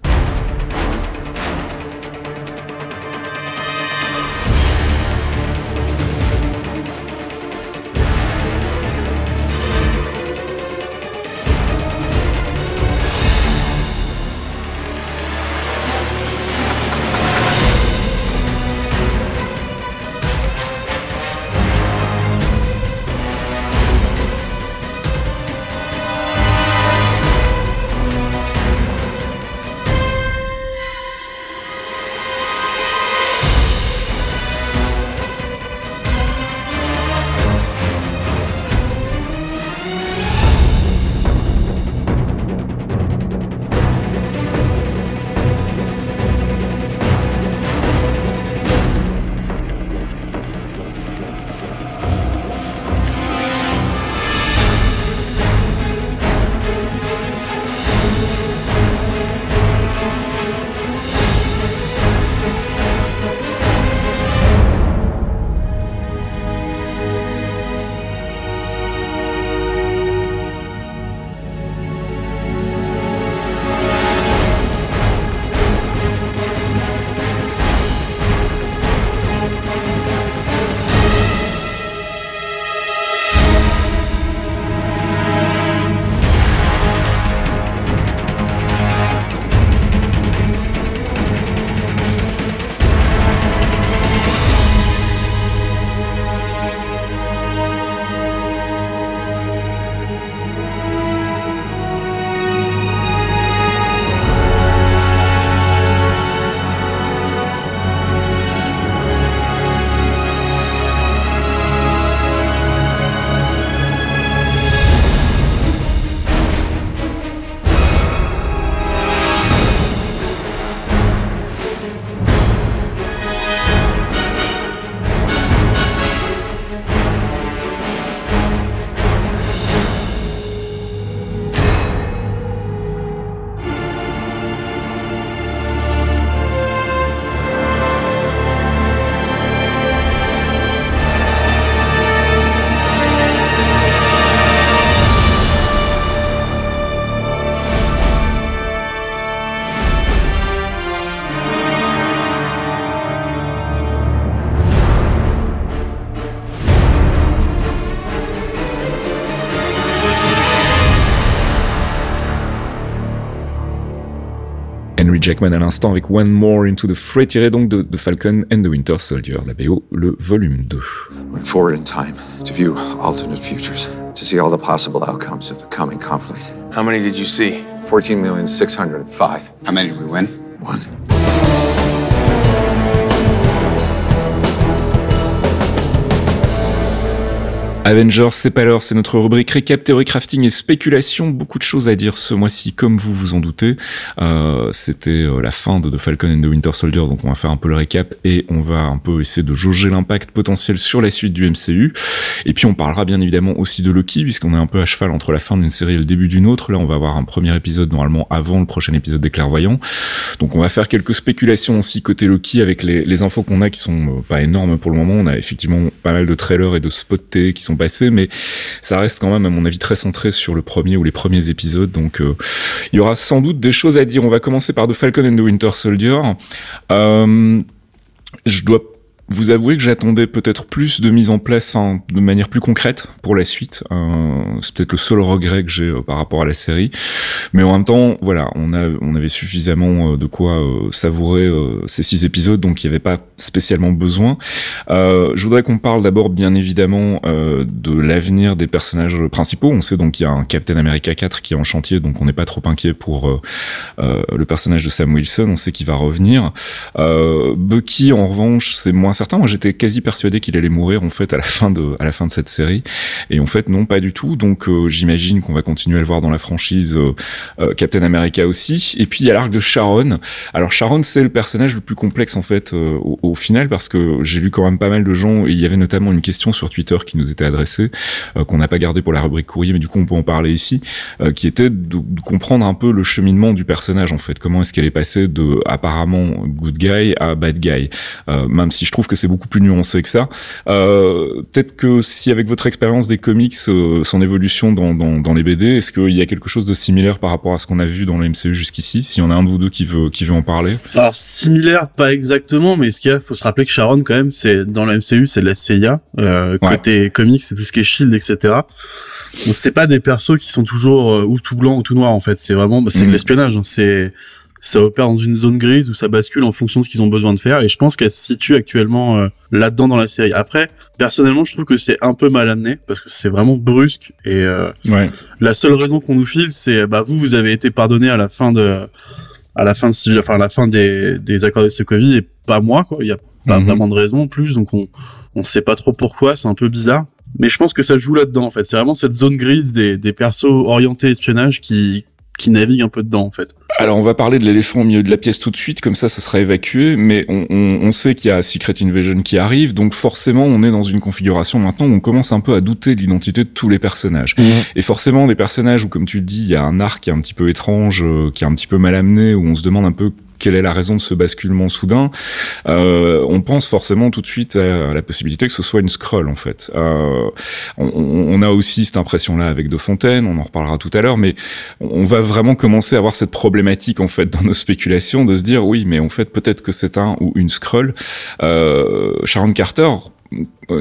Jackman à l'instant avec One More Into the Fray tiré donc de, The Falcon and the Winter Soldier, la BO, le volume 2. Went forward in time to view alternate futures, to see all the possible outcomes of the coming conflict. How many did you see? 14,605. How many did we win? One. Avengers, c'est pas l'heure, c'est notre rubrique récap, théorie crafting et spéculation. Beaucoup de choses à dire ce mois-ci, comme vous vous en doutez. Euh, C'était euh, la fin de The Falcon and the Winter Soldier, donc on va faire un peu le récap et on va un peu essayer de jauger l'impact potentiel sur la suite du MCU. Et puis on parlera bien évidemment aussi de Loki, puisqu'on est un peu à cheval entre la fin d'une série et le début d'une autre. Là, on va avoir un premier épisode normalement avant le prochain épisode des Clairvoyants. Donc on va faire quelques spéculations aussi côté Loki avec les, infos qu'on a qui sont euh, pas énormes pour le moment. On a effectivement pas mal de trailers et de spots qui sont passé, mais ça reste quand même, à mon avis, très centré sur le premier ou les premiers épisodes. Donc, euh, il y aura sans doute des choses à dire. On va commencer par The Falcon and the Winter Soldier. Euh, je dois vous avouez que j'attendais peut-être plus de mise en place enfin, de manière plus concrète pour la suite. Euh, c'est peut-être le seul regret que j'ai euh, par rapport à la série. Mais en même temps, voilà, on, a, on avait suffisamment euh, de quoi euh, savourer ces six épisodes, donc il n'y avait pas spécialement besoin. je voudrais qu'on parle d'abord, bien évidemment, de l'avenir des personnages principaux. On sait donc qu'il y a un Captain America 4 qui est en chantier, donc on n'est pas trop inquiet pour le personnage de Sam Wilson. On sait qu'il va revenir. Bucky, en revanche, c'est moins incertain. Moi, j'étais quasi persuadé qu'il allait mourir en fait à la fin de à la fin de cette série, et en fait non, pas du tout. Donc j'imagine qu'on va continuer à le voir dans la franchise Captain America aussi. Et puis il y a l'arc de Sharon. Alors Sharon, c'est le personnage le plus complexe en fait au, au, final parce que j'ai lu quand même pas mal de gens. Et il y avait notamment une question sur Twitter qui nous était adressée qu'on n'a pas gardé pour la rubrique courrier, mais du coup on peut en parler ici, qui était de, de comprendre un peu le cheminement du personnage en fait. Comment est-ce qu'elle est passée de apparemment good guy à bad guy, euh, même si je trouve que c'est beaucoup plus nuancé que ça. Euh, Peut-être que si avec votre expérience des comics, euh, son évolution dans, dans, dans les BD, est-ce qu'il y a quelque chose de similaire par rapport à ce qu'on a vu dans le MCU jusqu'ici? S'il y en a un de vous deux qui veut qui veut en parler. Alors similaire, pas exactement, mais ce qu'il y a, faut se rappeler que Sharon quand même, c'est dans le MCU, c'est de la CIA. Euh, Côté comics, c'est tout ce qui est Shield, etc. Donc c'est pas des persos qui sont toujours euh, ou tout blanc ou tout noir en fait. C'est vraiment, bah, c'est de Mhm. l'espionnage. hein. C'est ça opère dans une zone grise où ça bascule en fonction de ce qu'ils ont besoin de faire et je pense qu'elle se situe actuellement euh, là-dedans dans la série. Après, personnellement, je trouve que c'est un peu mal amené parce que c'est vraiment brusque et euh, Ouais. la seule raison qu'on nous file, c'est bah vous vous avez été pardonné à la fin de à la fin de Civil- enfin à la fin des des accords de Sokovie et pas moi quoi. Il y a pas Mhm. vraiment de raison en plus donc on on sait pas trop pourquoi, c'est un peu bizarre. Mais je pense que ça joue là-dedans en fait. C'est vraiment cette zone grise des des persos orientés espionnage qui qui naviguent un peu dedans en fait. Alors on va parler de l'éléphant au milieu de la pièce tout de suite, comme ça ça sera évacué, mais on, on, on sait qu'il y a Secret Invasion qui arrive, donc forcément on est dans une configuration maintenant où on commence un peu à douter de l'identité de tous les personnages. Et forcément des personnages où comme tu le dis, il y a un arc qui est un petit peu étrange, euh, qui est un petit peu mal amené, où on se demande un peu quelle est la raison de ce basculement soudain, euh, on pense forcément tout de suite à la possibilité que ce soit une scroll en fait. Euh, on, a aussi cette impression-là avec De Fontaine, on en reparlera tout à l'heure, mais on va vraiment commencer à avoir cette problématique en fait dans nos spéculations de se dire oui mais en fait peut-être que c'est un ou une scroll euh, Sharon Carter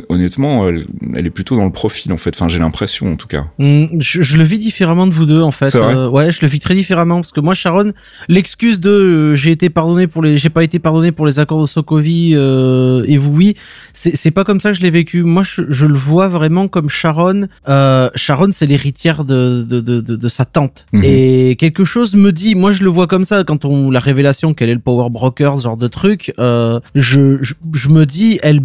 honnêtement elle, elle est plutôt dans le profil en fait enfin j'ai l'impression en tout cas Hmm, je, je le vis différemment de vous deux en fait. Vrai Euh, ouais, je le vis très différemment parce que moi Sharon, l'excuse de euh, j'ai été pardonné pour les j'ai pas été pardonné pour les accords de Sokovie euh, et vous oui, c'est pas comme ça que je l'ai vécu. Moi je, je le vois vraiment comme Sharon. Euh, Sharon c'est l'héritière de, de, de, de, de sa tante Mhm. et quelque chose me dit, moi je le vois comme ça quand on la révélation qu'elle est le power broker ce genre de truc. Je, je je me dis elle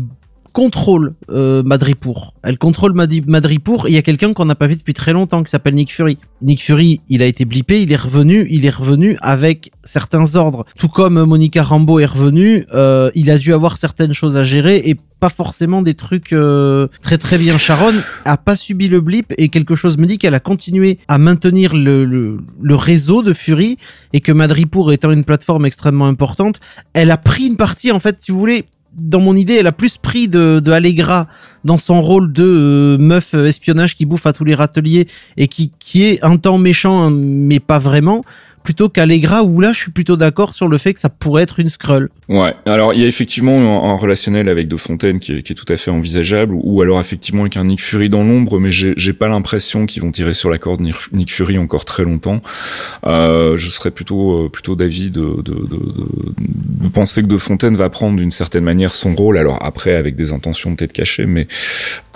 contrôle euh, Madripour. Elle contrôle Madripour. Il y a quelqu'un qu'on n'a pas vu depuis très longtemps qui s'appelle Nick Fury. Nick Fury, il a été blippé, il est revenu, il est revenu avec certains ordres. Tout comme Monica Rambeau est revenue, euh, il a dû avoir certaines choses à gérer et pas forcément des trucs euh, très très bien. Sharon a pas subi le blip et quelque chose me dit qu'elle a continué à maintenir le, le, le réseau de Fury et que Madripour étant une plateforme extrêmement importante, elle a pris une partie en fait, si vous voulez, dans mon idée, elle a plus pris de, Allegra dans son rôle de euh, meuf euh, espionnage qui bouffe à tous les râteliers et qui, qui est un temps méchant, mais pas vraiment, plutôt qu'Allegra où là, je suis plutôt d'accord sur le fait que ça pourrait être une Skrull. Ouais. Alors il y a effectivement un, un relationnel avec De Fontaine qui est, qui est tout à fait envisageable ou alors effectivement avec un Nick Fury dans l'ombre mais j'ai pas l'impression qu'ils vont tirer sur la corde Nick Fury encore très longtemps. Euh, je serais plutôt euh, plutôt d'avis de, de, de, de, penser que De Fontaine va prendre d'une certaine manière son rôle. Alors après avec des intentions peut-être cachées mais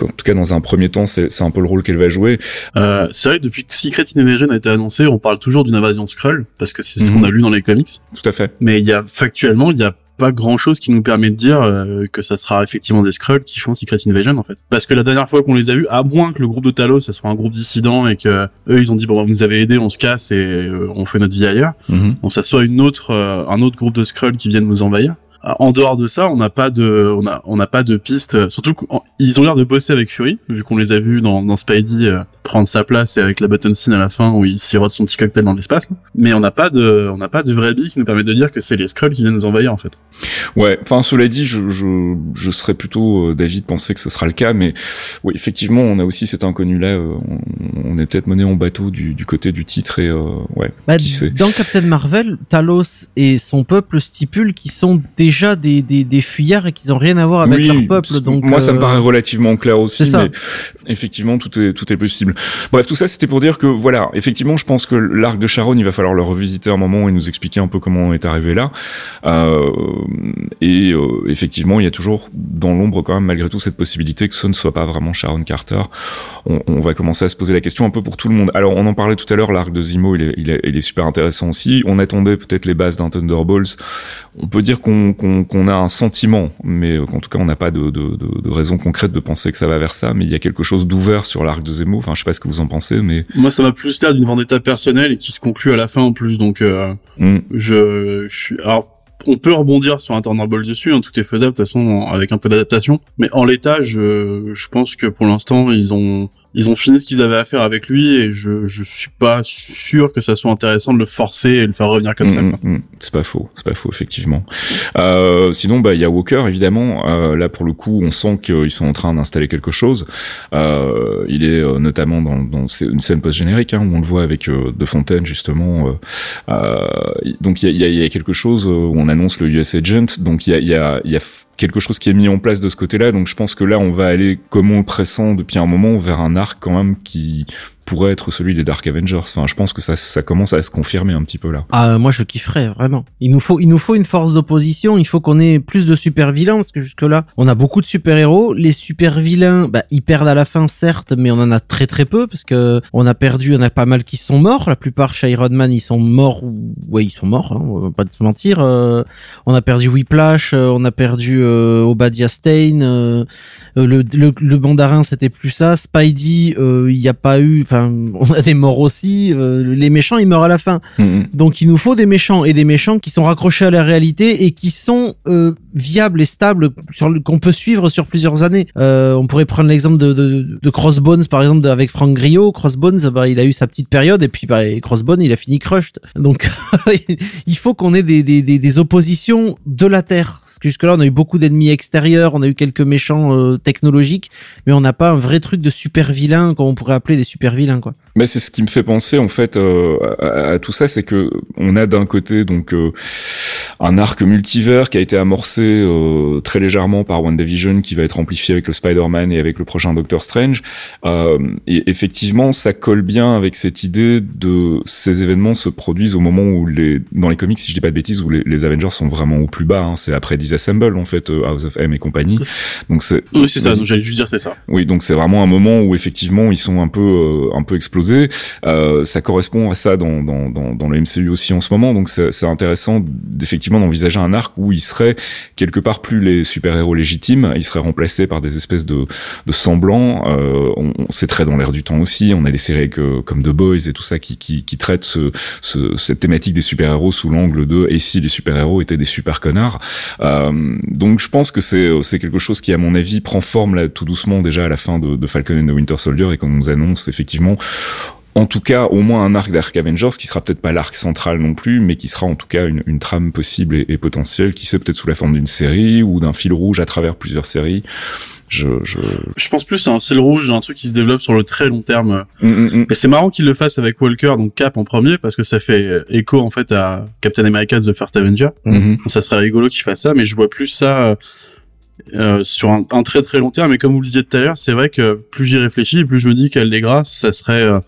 en tout cas dans un premier temps c'est un peu le rôle qu'elle va jouer. Euh, c'est vrai que depuis que Secret Invasion a été annoncé, on parle toujours d'une invasion Skrull parce que c'est ce Mhm. qu'on a lu dans les comics. tout à fait. Mais il y a factuellement, il y a pas grand chose qui nous permet de dire euh, que ça sera effectivement des Skrulls qui font Secret Invasion en fait. Parce que la dernière fois qu'on les a vus, à moins que le groupe de Talos ça soit un groupe dissident et que eux ils ont dit bon vous nous avez aidé, on se casse et euh, on fait notre vie ailleurs. Mhm. Bon ça soit une autre euh, un autre groupe de Skrulls qui viennent nous envahir. En dehors de ça, on n'a pas de, on a, on n'a pas de piste. euh, Surtout qu'ils ont l'air de bosser avec Fury, vu qu'on les a vus dans, dans Spidey euh, prendre sa place et avec la button scene à la fin où il sirote son petit cocktail dans l'espace. là. Mais on n'a pas de, on n'a pas de vraie bille qui nous permet de dire que c'est les Skrulls qui viennent nous envahir en fait. Ouais, enfin cela dit, je, je, je serais plutôt euh, d'avis de penser que ce sera le cas, mais oui, effectivement, on a aussi cet inconnu-là, euh, on, on est peut-être mené en bateau du, du côté du titre et euh, ouais, Bah, qui sait. dans Captain Marvel, Talos et son peuple stipulent qu'ils sont déjà des, des, des fuyards et qu'ils ont rien à voir avec Oui, leur peuple. Donc moi, ça me euh, paraît relativement clair aussi, ça. mais effectivement, tout est tout est possible. Bref, tout ça, c'était pour dire que voilà, effectivement, je pense que l'arc de Sharon, il va falloir le revisiter un moment et nous expliquer un peu comment on est arrivé là. Euh, et euh, effectivement, il y a toujours dans l'ombre quand même malgré tout cette possibilité que ce ne soit pas vraiment Sharon Carter. On, on va commencer à se poser la question un peu pour tout le monde. Alors, on en parlait tout à l'heure, l'arc de Zemo, il est, il est, il est super intéressant aussi. On attendait peut-être les bases d'un Thunderbolts. On peut dire qu'on qu'on qu'on a un sentiment, mais euh, qu'en tout cas on n'a pas de, de, de, de raison concrète de penser que ça va vers ça. Mais il y a quelque chose d'ouvert sur l'arc de Zemo. Enfin, je sais pas ce que vous en pensez, mais Moi, ça m'a plus l'air d'une vendetta personnelle et qui se conclut à la fin en plus. Donc, euh, Mm. je, je suis. Alors, on peut rebondir sur un Thunderbolt dessus. Hein, tout est faisable de toute façon avec un peu d'adaptation. Mais en l'état, je, je pense que pour l'instant, ils ont ils ont fini ce qu'ils avaient à faire avec lui et je je suis pas sûr que ça soit intéressant de le forcer et le faire revenir comme ça. Mm, mm, mm. c'est pas faux, c'est pas faux effectivement. Euh, sinon, bah il y a Walker évidemment. Euh, là pour le coup, on sent qu'ils sont en train d'installer quelque chose. Euh, il est euh, notamment dans, dans une scène post générique hein, où on le voit avec euh, De Fontaine justement. euh, donc il y a, y, a, y a quelque chose où on annonce le US Agent. Donc il y a, il y a, y a quelque chose qui est mis en place de ce côté-là. Donc je pense que là on va aller comme on le pressent depuis un moment vers un arc quand même qui pourrait être celui des Dark Avengers. Enfin, je pense que ça, ça commence à se confirmer un petit peu là. Ah, moi je kifferais vraiment. Il nous faut, il nous faut une force d'opposition. Il faut qu'on ait plus de super vilains parce que jusque là, on a beaucoup de super héros. Les super vilains, bah ils perdent à la fin certes, mais on en a très très peu parce que on a perdu, on a pas mal qui sont morts. La plupart chez Iron Man, ils sont morts ou ouais, ils sont morts. Hein, on va pas se mentir. Euh, on a perdu Whiplash, euh, on a perdu euh, Obadiah Stane. euh, euh, le, le, le mandarin c'était plus ça Spidey euh, il n'y a pas eu on a des morts aussi euh, les méchants ils meurent à la fin Mhm. donc il nous faut des méchants et des méchants qui sont raccrochés à la réalité et qui sont euh, viables et stables sur qu'on peut suivre sur plusieurs années. Euh, on pourrait prendre l'exemple de, de, de Crossbones par exemple de- avec Frank Grillo. Crossbones, bah, il a eu sa petite période et puis bah, Crossbones il a fini crushed. Donc il faut qu'on ait des, des, des, des oppositions de la terre. Parce que jusque-là on a eu beaucoup d'ennemis extérieurs, on a eu quelques méchants euh, technologiques, mais on n'a pas un vrai truc de super vilain qu'on pourrait appeler des super vilains quoi. Mais c'est ce qui me fait penser en fait euh, à, à tout ça, c'est que on a d'un côté donc euh, un arc multivers qui a été amorcé euh, très légèrement par WandaVision, qui va être amplifié avec le Spider-Man et avec le prochain Doctor Strange. Euh, et effectivement, ça colle bien avec cette idée de ces événements se produisent au moment où les dans les comics, si je dis pas de bêtises, où les, les Avengers sont vraiment au plus bas. Hein, c'est après Disassemble en fait, euh, House of M et compagnie. Donc c'est Oui, c'est ça. J'allais juste dire c'est ça. Oui, donc c'est vraiment un moment où effectivement ils sont un peu euh, un peu explosés. Euh, ça correspond à ça dans, dans, dans, dans le MCU aussi en ce moment. Donc c'est intéressant d'effectivement d'envisager un arc où ils seraient quelque part plus les super héros légitimes. Ils seraient remplacés par des espèces de, de semblants. Euh, on, on- c'est très dans l'air du temps aussi. On a des séries que, comme The Boys et tout ça qui, qui, qui traitent ce, ce, cette thématique des super héros sous l'angle de et si les super héros étaient des super connards. Euh, donc je pense que c'est c'est quelque chose qui à mon avis prend forme là tout doucement déjà à la fin de, de Falcon and the Winter Soldier et qu'on nous annonce effectivement en tout cas au moins un arc d'Arc Avengers qui sera peut-être pas l'arc central non plus mais qui sera en tout cas une, une trame possible et, et potentielle qui sait peut-être sous la forme d'une série ou d'un fil rouge à travers plusieurs séries je, je... Je pense plus à un ciel rouge, un truc qui se développe sur le très long terme. Mm, mm, mm. Et c'est marrant qu'il le fasse avec Walker, donc Cap en premier, parce que ça fait écho en fait à Captain America The First Avenger. Mhm. Ça serait rigolo qu'il fasse ça, mais je vois plus ça euh, euh, sur un, un très très long terme. Et comme vous le disiez tout à l'heure, c'est vrai que plus j'y réfléchis, plus je me dis qu'Allegra, ça serait euh,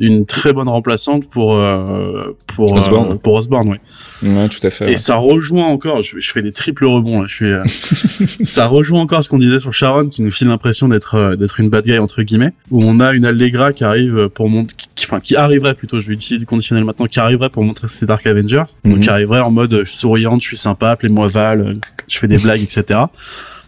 une très bonne remplaçante pour euh, pour Osborn. euh, pour Osborn, ouais. Ouais, tout à fait. Et ouais. ça rejoint encore, je, je fais des triples rebonds là, je suis, euh, ça rejoint encore ce qu'on disait sur Sharon qui nous file l'impression d'être euh, d'être une bad guy entre guillemets, où on a une Allegra qui arrive pour montrer, qui, enfin qui arriverait plutôt, je vais utiliser du conditionnel maintenant, qui arriverait pour montrer ses Dark Avengers, donc Mhm. qui arriverait en mode euh, souriante, je suis sympa, appelez-moi Val, euh, je fais des blagues, etc.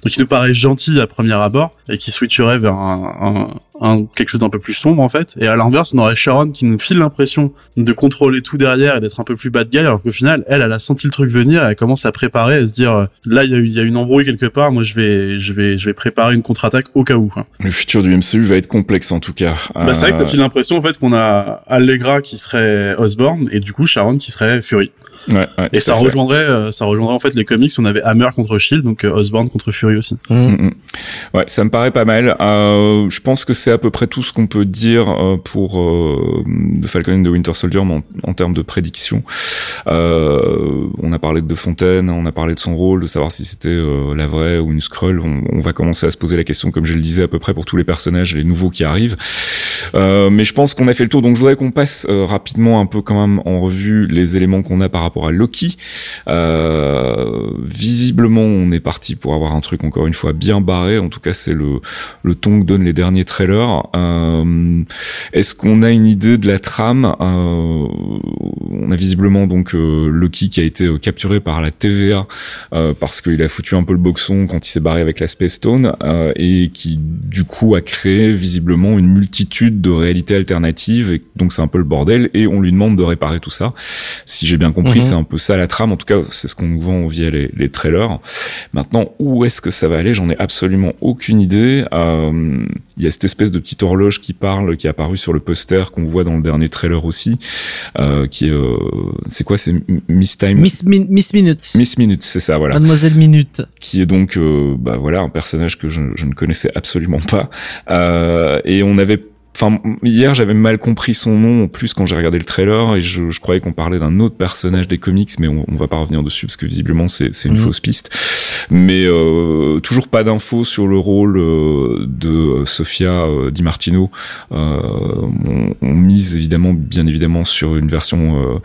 Donc il nous paraît gentil à premier abord et qui switcherait vers un, un, un- quelque chose d'un peu plus sombre en fait. Et à l'inverse, on aurait Sharon qui nous file l'impression de contrôler tout derrière et d'être un peu plus bad guy, alors qu'au final, elle, elle a senti le truc venir, et elle commence à préparer, à se dire euh, là il y a, y une embrouille quelque part, moi je vais je vais je vais préparer une contre-attaque au cas où. Quoi. Le futur du MCU va être complexe en tout cas. Bah c'est vrai que ça Euh, file l'impression en fait qu'on a Allegra qui serait Osborn et du coup Sharon qui serait Fury. Ouais, ouais, Et ça rejoindrait euh, ça rejoindrait en fait les comics, on avait Hammer contre Shield, donc euh, Osborn contre Fury aussi. Mm, mm. Ouais, ça me paraît pas mal. Euh, je pense que c'est à peu près tout ce qu'on peut dire euh, pour euh, The Falcon and the Winter Soldier mais en, en termes de prédiction. Euh, on a parlé de De Fontaine, on a parlé de son rôle, de savoir si c'était euh, la vraie ou une scroll. On, on va commencer à se poser la question, comme je le disais, à peu près pour tous les personnages, les nouveaux qui arrivent. Euh, mais je pense qu'on a fait le tour, donc je voudrais qu'on passe euh, rapidement un peu quand même en revue les éléments qu'on a par rapport à Loki. Euh, visiblement, on est parti pour avoir un truc encore une fois bien barré. En tout cas, c'est le le ton que donnent les derniers trailers. Euh, Est-ce qu'on a une idée de la trame? Euh, On a visiblement donc Loki qui a été capturé par la TVA parce qu'il a foutu un peu le boxon quand il s'est barré avec la Space Stone et qui du coup a créé visiblement une multitude de réalités alternatives et donc c'est un peu le bordel et on lui demande de réparer tout ça. Si j'ai bien compris, Mhm. c'est un peu ça la trame. En tout cas, c'est ce qu'on nous vend via les, les trailers. Maintenant, où est-ce que ça va aller? J'en ai absolument aucune idée. Euh, Il y a cette espèce de petite horloge qui parle, qui est apparue sur le poster qu'on voit dans le dernier trailer aussi, euh, qui est, euh, c'est quoi? C'est Miss Time, Miss, Min- Miss Minutes. Miss Minutes, c'est ça, voilà Mademoiselle Minute. qui est donc bah voilà un personnage que je, je ne connaissais absolument pas et on avait Enfin, hier, j'avais mal compris son nom en plus quand j'ai regardé le trailer et je, je croyais qu'on parlait d'un autre personnage des comics, mais on, on va pas revenir dessus parce que visiblement c'est c'est une Mhm. fausse piste. Mais euh, toujours pas d'infos sur le rôle euh, de Sofia euh, Di Martino. Euh, on, on mise évidemment, bien évidemment, sur une version euh,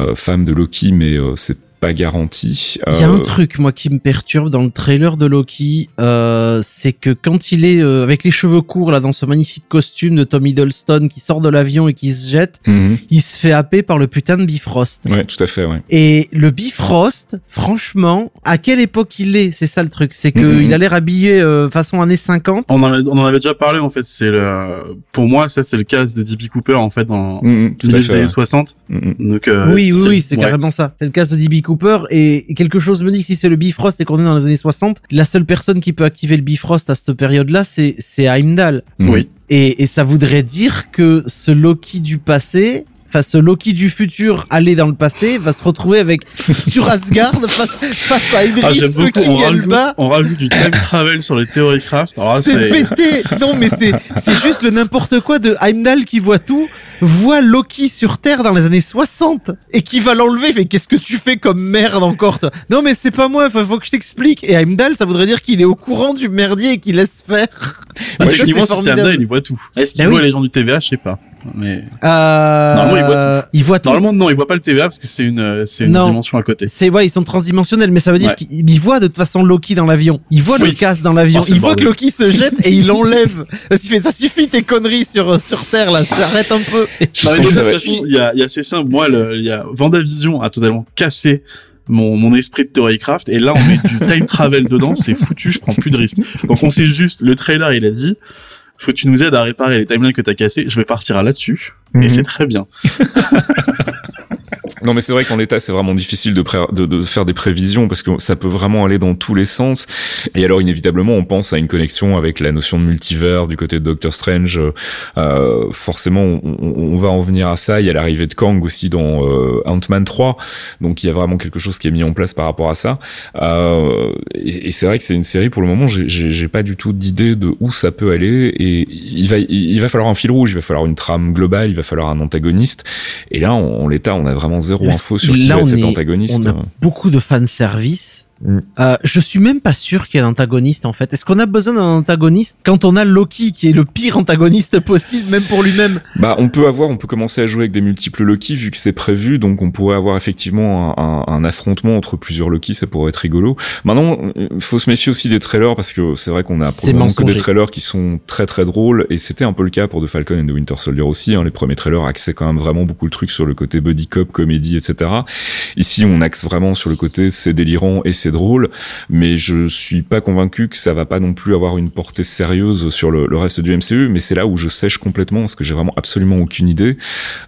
euh, femme de Loki, mais euh, c'est pas garanti. Il y a Euh, un truc, moi, qui me perturbe dans le trailer de Loki, euh, c'est que quand il est euh, avec les cheveux courts, là, dans ce magnifique costume de Tom Hiddleston qui sort de l'avion et qui se jette, mhm. il se fait happer par le putain de Bifrost. Ouais, tout à fait, ouais. Et le Bifrost, franchement, à quelle époque il est? C'est ça le truc, c'est que Mhm. il a l'air habillé euh, façon années 50. On en, avait, on en avait déjà parlé en fait. C'est le, pour moi, ça c'est le cas de D.B. Cooper en fait dans tout à années fait. ouais. 60. Mhm. Donc euh, oui, oui, oui, c'est ouais. carrément ça. C'est le cas de D.B. Cooper et quelque chose me dit que si c'est le Bifrost et qu'on est dans les années 60, la seule personne qui peut activer le Bifrost à cette période-là, c'est c'est Heimdall. Oui. Et, et ça voudrait dire que ce Loki du passé, enfin ce Loki du futur allé dans le passé, va se retrouver avec sur Asgard face, face à Ah, Idris j'aime beaucoup. fucking On rajoute, Elba. on rajoute du time travel sur les théories craft. Là, C'est pété Non mais c'est c'est juste le n'importe quoi de Heimdall qui voit tout, voit Loki sur Terre dans les années 60 et qui va l'enlever. Mais qu'est-ce que tu fais comme merde encore toi? Non mais c'est pas moi, enfin, faut que je t'explique. Et Heimdall, ça voudrait dire qu'il est au courant du merdier et qu'il laisse faire. Ah, techniquement, c'est si c'est formidable. Amda, il voit tout. Est-ce qu'il Bah voit oui. les gens du TVA Je sais pas. Mais Euh... Normalement, il voit Il voit tout. normalement, non, il voit pas le TVA parce que c'est une, euh, c'est une Non. dimension à côté. C'est ouais, ils sont transdimensionnels, mais ça veut dire Ouais. qu'il il voit de toute façon Loki dans l'avion. Il voit le Oui. casse dans l'avion. Oh, c'est il le voit que. Loki se jette et il l'enlève. Parce qu'il fait ça suffit tes conneries sur sur Terre là, arrête un peu. Il y a, il y a c'est simple. Moi, le, il y a Vendavision a totalement cassé mon, mon esprit de Theorycraft et là on met du time travel dedans, c'est foutu, je prends plus de risques. Donc on sait juste, le trailer il a dit, faut que tu nous aides à réparer les timelines que t'as cassés, je vais partir à là-dessus. Et Mhm. c'est très bien. Non, mais c'est vrai qu'en l'état, c'est vraiment difficile de, faire des prévisions parce que ça peut vraiment aller dans tous les sens. Et alors, inévitablement, on pense à une connexion avec la notion de multivers du côté de Doctor Strange. Euh, forcément, on, va en venir à ça. Il y a l'arrivée de Kang aussi dans euh, Ant-Man 3. Donc, il y a vraiment quelque chose qui est mis en place par rapport à ça. Euh, et et c'est vrai que c'est une série, pour le moment, j'ai- pas du tout d'idée de où ça peut aller. Et il va, il va falloir un fil rouge, il va falloir une trame globale, il va falloir un antagoniste. Et là, en l'état, on a vraiment zéro Parce info sur qui là, va être cet antagoniste. On a beaucoup de fan service. Mm. Euh, je suis même pas sûr qu'il y ait un antagoniste en fait. Est-ce qu'on a besoin d'un antagoniste quand on a Loki qui est le pire antagoniste possible, même pour lui-même? Bah, on peut avoir, on peut commencer à jouer avec des multiples Loki vu que c'est prévu, donc on pourrait avoir effectivement un, un- un affrontement entre plusieurs Loki, ça pourrait être rigolo. Maintenant, il faut se méfier aussi des trailers parce que c'est vrai qu'on a probablement que des trailers qui sont très très drôles et c'était un peu le cas pour The Falcon and the Winter Soldier aussi. Hein, les premiers trailers axaient quand même vraiment beaucoup le truc sur le côté buddy cop, comédie, etc. Ici, on axe vraiment sur le côté c'est délirant et c'est drôle, mais je suis pas convaincu que ça va pas non plus avoir une portée sérieuse sur le, le reste du MCU. Mais c'est là où je sèche complètement parce que j'ai vraiment absolument aucune idée.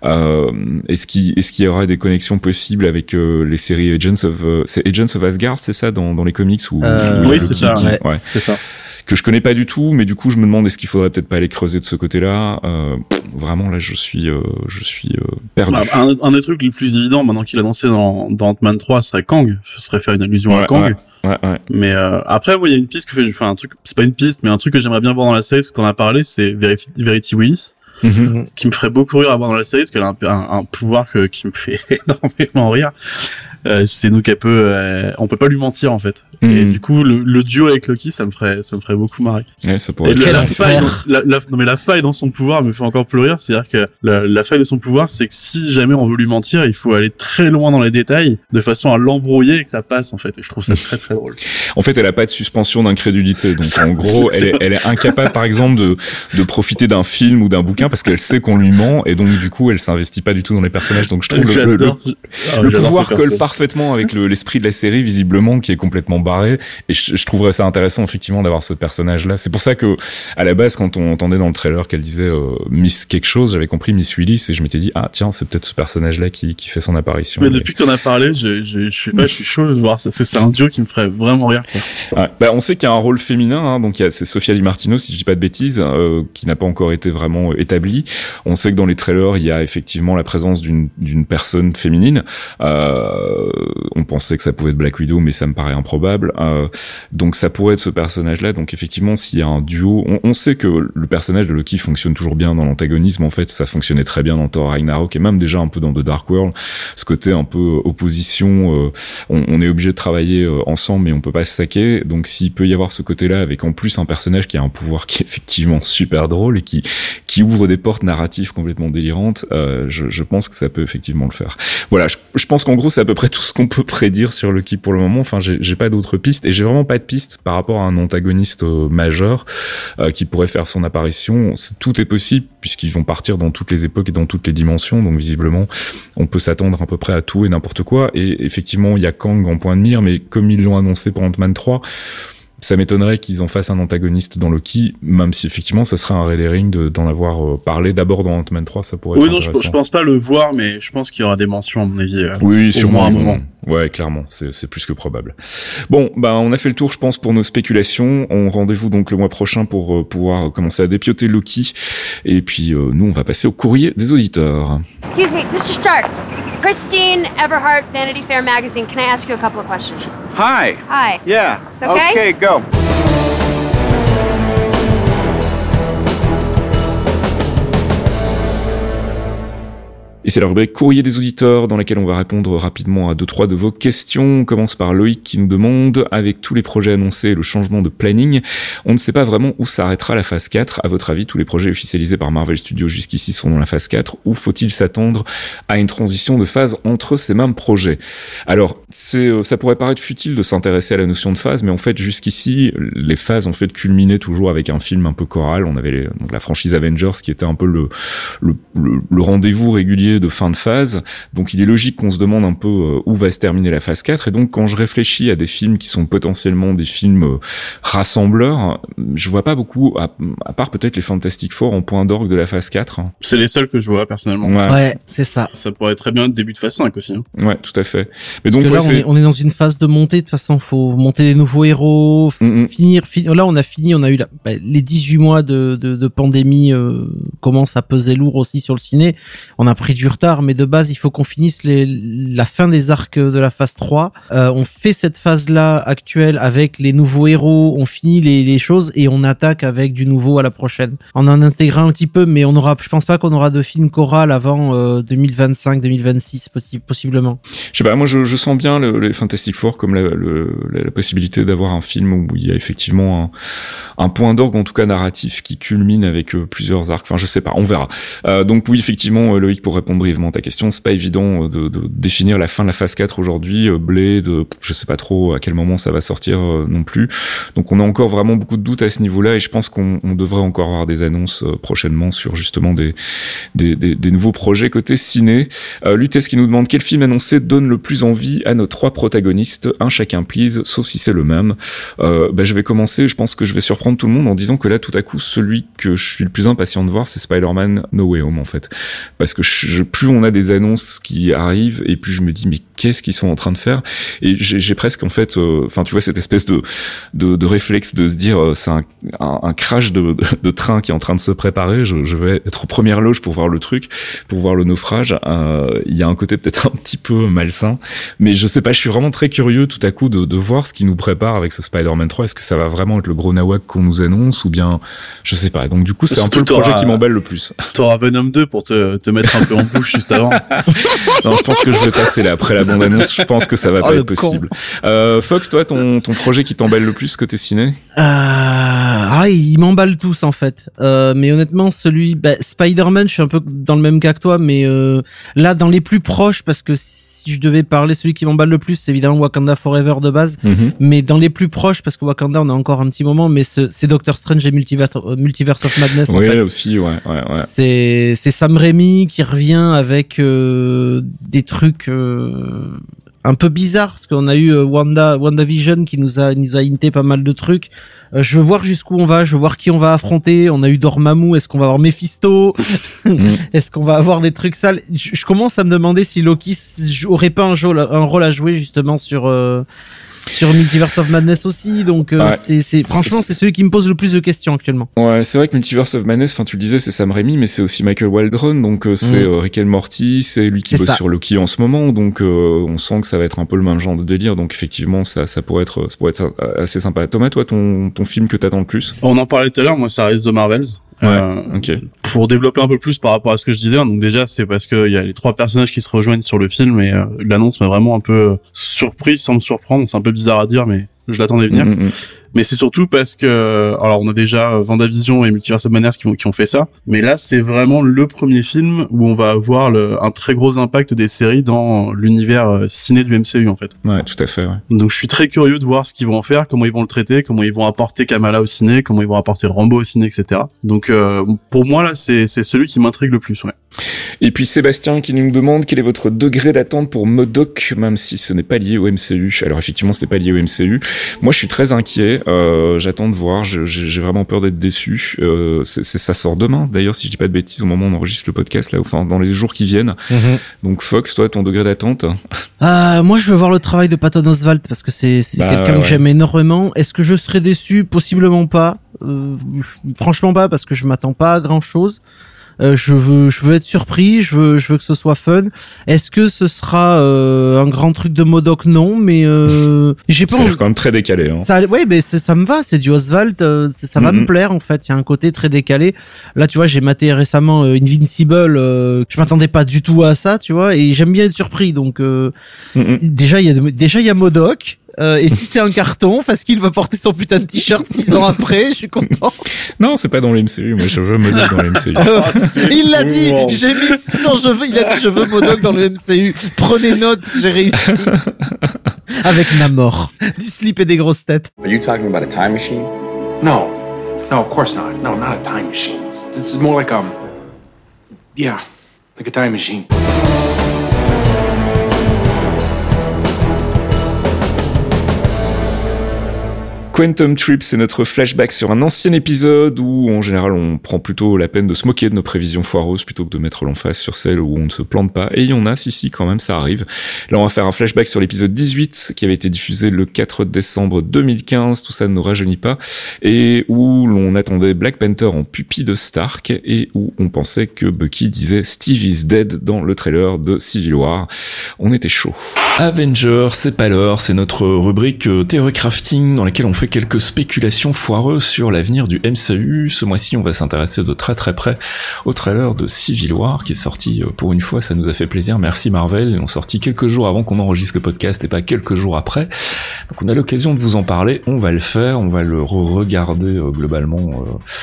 Euh, est-ce qu'il est-ce qu'il y aura des connexions possibles avec euh, les séries Agents of euh, c'est Agents of Asgard, c'est ça dans, dans les comics ou Euh, oui, c'est ça. qui- ouais. ouais C'est ça. Que je connais pas du tout, mais du coup je me demande est-ce qu'il faudrait peut-être pas aller creuser de ce côté-là? Euh, vraiment là je suis euh, je suis euh, perdu. Bah, un, un des trucs les plus évidents maintenant qu'il a lancé dans, dans Ant-Man 3 serait Kang. Ce serait faire une allusion à Kang. ouais. Ouais, ouais. Mais euh, après, il y a une piste que fait, enfin un truc, c'est pas une piste, mais un truc que j'aimerais bien voir dans la série, parce que t'en as parlé, c'est Verity Willis, Mhm. qui me ferait beaucoup rire à voir dans la série, parce qu'elle a un, un, un pouvoir que, qui me fait énormément rire. Euh, c'est nous qu'elle peut, euh, on peut pas lui mentir en fait. Et Mhm. du coup, le, le duo avec Loki, ça me ferait, ça me ferait beaucoup marrer. Ouais, ça pourrait Et être la, faille, la, la- non mais la faille dans son pouvoir me fait encore plus rire, c'est-à-dire que la, la faille de son pouvoir, c'est que si jamais on veut lui mentir, il faut aller très loin dans les détails, de façon à l'embrouiller et que ça passe en fait. Et je trouve ça très très drôle. En fait, elle a pas de suspension d'incrédulité. Donc, Ça, en gros, c'est elle est, ça. elle est incapable, par exemple, de, de profiter d'un film ou d'un bouquin parce qu'elle sait qu'on lui ment et donc, du coup, elle s'investit pas du tout dans les personnages. Donc, je trouve le, le- le-. Ah, le pouvoir colle perso. Parfaitement avec le- l'esprit de la série, visiblement, qui est complètement barré. Et je, je trouverais ça intéressant, effectivement, d'avoir ce personnage-là. C'est pour ça que, à la base, quand on entendait dans le trailer qu'elle disait euh, Miss quelque chose, j'avais compris Miss Willis et je m'étais dit, ah, tiens, c'est peut-être ce personnage-là qui, qui fait son apparition. Mais depuis que t'en as parlé, je, je, je sais pas, je suis chaud de voir ça, parce que c'est un duo qui me ferait vraiment rire. quoi. Ouais. Bah, on sait qu'il y a un rôle féminin, hein, donc c'est Sofia Di Martino, si je dis pas de bêtises, euh, qui n'a pas encore été vraiment euh, établi. On sait que dans les trailers, il y a effectivement la présence d'une d'une personne féminine. Euh, on pensait que ça pouvait être Black Widow, mais ça me paraît improbable. Euh, donc ça pourrait être ce personnage-là. Donc effectivement, s'il y a un duo, on, on sait que le personnage de Loki fonctionne toujours bien dans l'antagonisme. En fait, ça fonctionnait très bien dans Thor Ragnarok et même déjà un peu dans The Dark World. Ce côté un peu euh, opposition. euh, on, on est obligé de travailler euh, ensemble, mais on peut pas se saquer. Donc s'il peut y avoir ce côté-là, avec en plus un personnage qui a un pouvoir qui est effectivement super drôle et qui qui ouvre des portes narratives complètement délirantes, euh, je, je pense que ça peut effectivement le faire. Voilà, je, je pense qu'en gros c'est à peu près tout ce qu'on peut prédire sur Loki pour le moment. Enfin, j'ai pas d'autres pistes et j'ai vraiment pas de pistes par rapport à un antagoniste euh, majeur euh, qui pourrait faire son apparition. Tout est possible puisqu'ils vont partir dans toutes les époques et dans toutes les dimensions. Donc visiblement, on peut s'attendre à peu près à tout et n'importe quoi. Et effectivement, il y a Kang en point de mire, mais comme ils l'ont annoncé pour Ant-Man 3, ça m'étonnerait qu'ils en fassent un antagoniste dans Loki, même si effectivement ça serait un red herring de- d'en avoir euh, parlé d'abord dans Ant-Man 3, ça pourrait Oui, être non, je, je pense pas le voir, mais je pense qu'il y aura des mentions à mon avis. euh, Oui, au sûrement moins un moment. Ouais, clairement, c'est c'est plus que probable. Bon, bah on a fait le tour, je pense, pour nos spéculations. On rendez-vous donc le mois prochain pour euh, pouvoir commencer à dépioter Loki. Et puis euh, nous, on va passer au courrier des auditeurs. Excuse me, Mr. Stark. Christine Everhart, Vanity Fair magazine. Can I ask you a couple of questions? Hi. Hi. Yeah. It's okay? Okay, go. Et c'est la rubrique courrier des auditeurs dans laquelle on va répondre rapidement à deux trois de vos questions. On commence par Loïc qui nous demande avec tous les projets annoncés et le changement de planning, on ne sait pas vraiment où s'arrêtera la phase 4. À votre avis, tous les projets officialisés par Marvel Studios jusqu'ici sont dans la phase 4 ou faut-il s'attendre à une transition de phase entre ces mêmes projets? Alors, c'est euh, ça pourrait paraître futile de s'intéresser à la notion de phase, mais en fait jusqu'ici les phases ont fait culminer toujours avec un film un peu choral. On avait la franchise Avengers qui était un peu le, le- le rendez-vous régulier de fin de phase. Donc il est logique qu'on se demande un peu euh, où va se terminer la phase 4. Et donc quand je réfléchis à des films qui sont potentiellement des films euh, rassembleurs, je vois pas beaucoup, à, à part peut-être les Fantastic Four en point d'orgue de la phase 4. hein. C'est les seuls que je vois personnellement. Ouais, ouais, Ouais, c'est ça. Ça pourrait très bien être début de phase 5 aussi. hein. tout à fait. Mais Parce donc que là, ouais, on, c'est- est, on est dans une phase de montée. De toute façon, faut monter des nouveaux héros, Mm, mm. finir, fi- Là, on a fini. On a eu la- bah, les 18 mois de, de, de pandémie euh, commencent à peser lourd aussi sur le ciné. On a pris du retard, mais de base, il faut qu'on finisse la fin des arcs de la phase 3. Euh, on fait cette phase-là actuelle avec les nouveaux héros. On finit les, choses et on attaque avec du nouveau à la prochaine. En en intégrant un petit peu, mais on aura. Je pense pas qu'on aura de film choral avant euh, 2025-2026 possi- possiblement. Je sais pas, moi je, sens bien le, les Fantastic Four comme la, le- possibilité d'avoir un film où il y a effectivement un, point d'orgue, en tout cas narratif, qui culmine avec euh, plusieurs arcs. Enfin, je sais pas, on verra. Euh, donc oui, effectivement, euh, Loïc, pour répondre brièvement ta question, c'est pas évident euh, de, définir la fin de la phase 4 aujourd'hui. Euh, Blade, euh, je sais pas trop à quel moment ça va sortir non plus. Donc on a encore vraiment beaucoup de doutes à ce niveau-là et je pense qu'on on devrait encore avoir des annonces prochainement sur justement des nouveaux projets côté ciné. Euh, Lutès qui nous demande quel film annoncé donne le plus envie à nos trois protagonistes, un chacun please, sauf si c'est le même. Euh, bah, je vais commencer, je pense que je vais surprendre tout le monde en disant que là tout à coup celui que je suis le plus impatient de voir c'est Spider-Man No Way Home en fait. Parce que je, plus on a des annonces qui arrivent et plus je me dis mais qu'est-ce qu'ils sont en train de faire? Et j'ai presque en fait, euh, enfin tu vois cette espèce de, de, de réflexe de se dire euh, c'est un, un, un crash de, de, de train qui est en train de se préparer, je, je vais être aux premières loges pour voir le truc, pour voir le naufrage. Euh, Il y a un côté peut-être un petit peu malsain, mais je sais pas, je suis vraiment très curieux tout à coup de, de voir ce qui nous prépare avec ce Spider-Man 3. Est-ce que ça va vraiment être le gros nawak qu'on nous annonce ou bien je sais pas. Donc du coup c'est un peu le projet qui m'emballe le plus. T'auras Venom 2 pour te, te mettre un peu en, bouche juste avant. non, je pense que je vais passer là après la bande annonce. Je pense que ça va Oh, pas être possible. Euh, Fox, toi, ton, ton projet qui t'emballe le plus côté ciné Euh, ah, ils m'emballent tous en fait. Euh, mais honnêtement, celui bah, Spider-Man, je suis un peu dans le même cas que toi, mais euh, là, dans les plus proches, parce que si je devais parler, celui qui m'emballe le plus, c'est évidemment Wakanda Forever de base. Mhm. Mais dans les plus proches, parce que Wakanda, on a encore un petit moment, mais ce- c'est Doctor Strange et Multiverse, Multiverse of Madness. en Oui, fait. aussi, ouais, ouais, ouais. C'est c'est Sam Raimi qui revient avec euh, des trucs euh, un peu bizarres parce qu'on a eu euh, Wanda WandaVision qui nous a nous a hinté pas mal de trucs. Euh, je veux voir jusqu'où on va, je veux voir qui on va affronter. On a eu Dormammu, est-ce qu'on va avoir Mephisto Mm. Est-ce qu'on va avoir des trucs sales? Je, je commence à me demander si Loki aurait pas un, jeu, un rôle à jouer justement sur euh, sur Multiverse of Madness aussi. Donc euh, Ouais. c'est c'est franchement c'est celui qui me pose le plus de questions actuellement. Ouais, c'est vrai que Multiverse of Madness, enfin tu le disais, c'est Sam Raimi, mais c'est aussi Michael Waldron, donc euh, c'est Mm. euh, Rick and Morty, c'est lui qui bosse ça. sur Loki en ce moment, donc euh, on sent que ça va être un peu le même genre de délire, donc effectivement ça, ça pourrait être, ça pourrait être assez sympa. Thomas, toi, ton, ton film que t'attends le plus? On en parlait tout à l'heure, moi ça reste The Marvels. Euh, Ok. pour développer un peu plus par rapport à ce que je disais, hein, donc déjà c'est parce qu'il y a les trois personnages qui se rejoignent sur le film et euh, l'annonce m'a vraiment un peu euh, surpris sans me surprendre. C'est un peu bizarre à dire, mais je l'attendais venir. Mm, mm, Mais c'est surtout parce que, alors on a déjà Vendavision et Multiverse of Madness qui, ont- qui ont fait ça, mais là c'est vraiment le premier film où on va avoir le, un très gros impact des séries dans l'univers euh, ciné du MCU en fait. mm. Ouais, tout à fait. Ouais. Donc je suis très curieux de voir ce qu'ils vont en faire, comment ils vont le traiter, comment ils vont apporter Kamala au ciné, comment ils vont apporter Rambo au ciné, etc. Donc euh, pour moi là c'est c'est celui qui m'intrigue le plus. Ouais. Et puis Sébastien qui nous demande quel est votre degré d'attente pour Modoc, même si ce n'est pas lié au MCU. Alors effectivement, ce n'est pas lié au MCU. Moi, je suis très inquiet. Euh, J'attends de voir. J'ai vraiment peur d'être déçu. Euh, c'est c'est- ça sort demain. D'ailleurs, si je dis pas de bêtises, au moment où on enregistre le podcast, là, enfin dans les jours qui viennent. Donc Fox, toi, ton degré d'attente Ah, moi, je veux voir le travail de Patton Oswalt parce que c'est c'est Bah, quelqu'un ouais, que j'aime énormément. Est-ce que je serais déçu? Possiblement pas. Euh, franchement pas parce que je m'attends pas à grand chose. Euh, je veux, je veux être surpris. Je veux, je veux que ce soit fun. Est-ce que ce sera euh, un grand truc de Modoc? Non, mais euh, j'ai pas. Ça quand même très décalé. Hein. ça, ouais, mais ça me va, c'est du Oswald, euh, ça va me plaire en fait. Il y a un côté très décalé. Là, tu vois, j'ai maté récemment Invincible. euh, je m'attendais pas du tout à ça, tu vois, et j'aime bien être surpris. Donc mm. déjà, il y a déjà il y a Modoc. Euh, et si c'est un carton, parce qu'il va porter son putain de t-shirt six ans après, je suis content. Non, c'est pas dans le MCU. Moi, je veux Modoc dans le MCU. il l'a dit, bon. j'ai mis six ans, je veux, il a dit je veux Modoc dans le MCU. Prenez note, j'ai réussi. Avec Namor, du slip et des grosses têtes. Are you talking about a time machine? No. No, of course not. No, not a time machine. This is more like um. Yeah, like a time machine. Quantum Trip, c'est notre flashback sur un ancien épisode où, en général, on prend plutôt la peine de se moquer de nos prévisions foireuses plutôt que de mettre l'emphase sur celles où on ne se plante pas. Et il y en a, si, si, quand même, ça arrive. Là, on va faire un flashback sur l'épisode 18 qui avait été diffusé le 4 décembre 2015. Tout ça ne nous rajeunit pas. Et où l'on attendait Black Panther en pupille de Stark et où on pensait que Bucky disait Steve is dead dans le trailer de Civil War. On était chaud. Avengers, c'est pas l'heure, c'est notre rubrique euh, Crafting dans laquelle on fait quelques spéculations foireuses sur l'avenir du MCU. Ce mois-ci, on va s'intéresser de très très près au trailer de Civil War qui est sorti euh, pour une fois, ça nous a fait plaisir. Merci Marvel, ils l'ont sorti quelques jours avant qu'on enregistre le podcast et pas quelques jours après. Donc on a l'occasion de vous en parler, on va le faire, on va le re-regarder euh, globalement euh,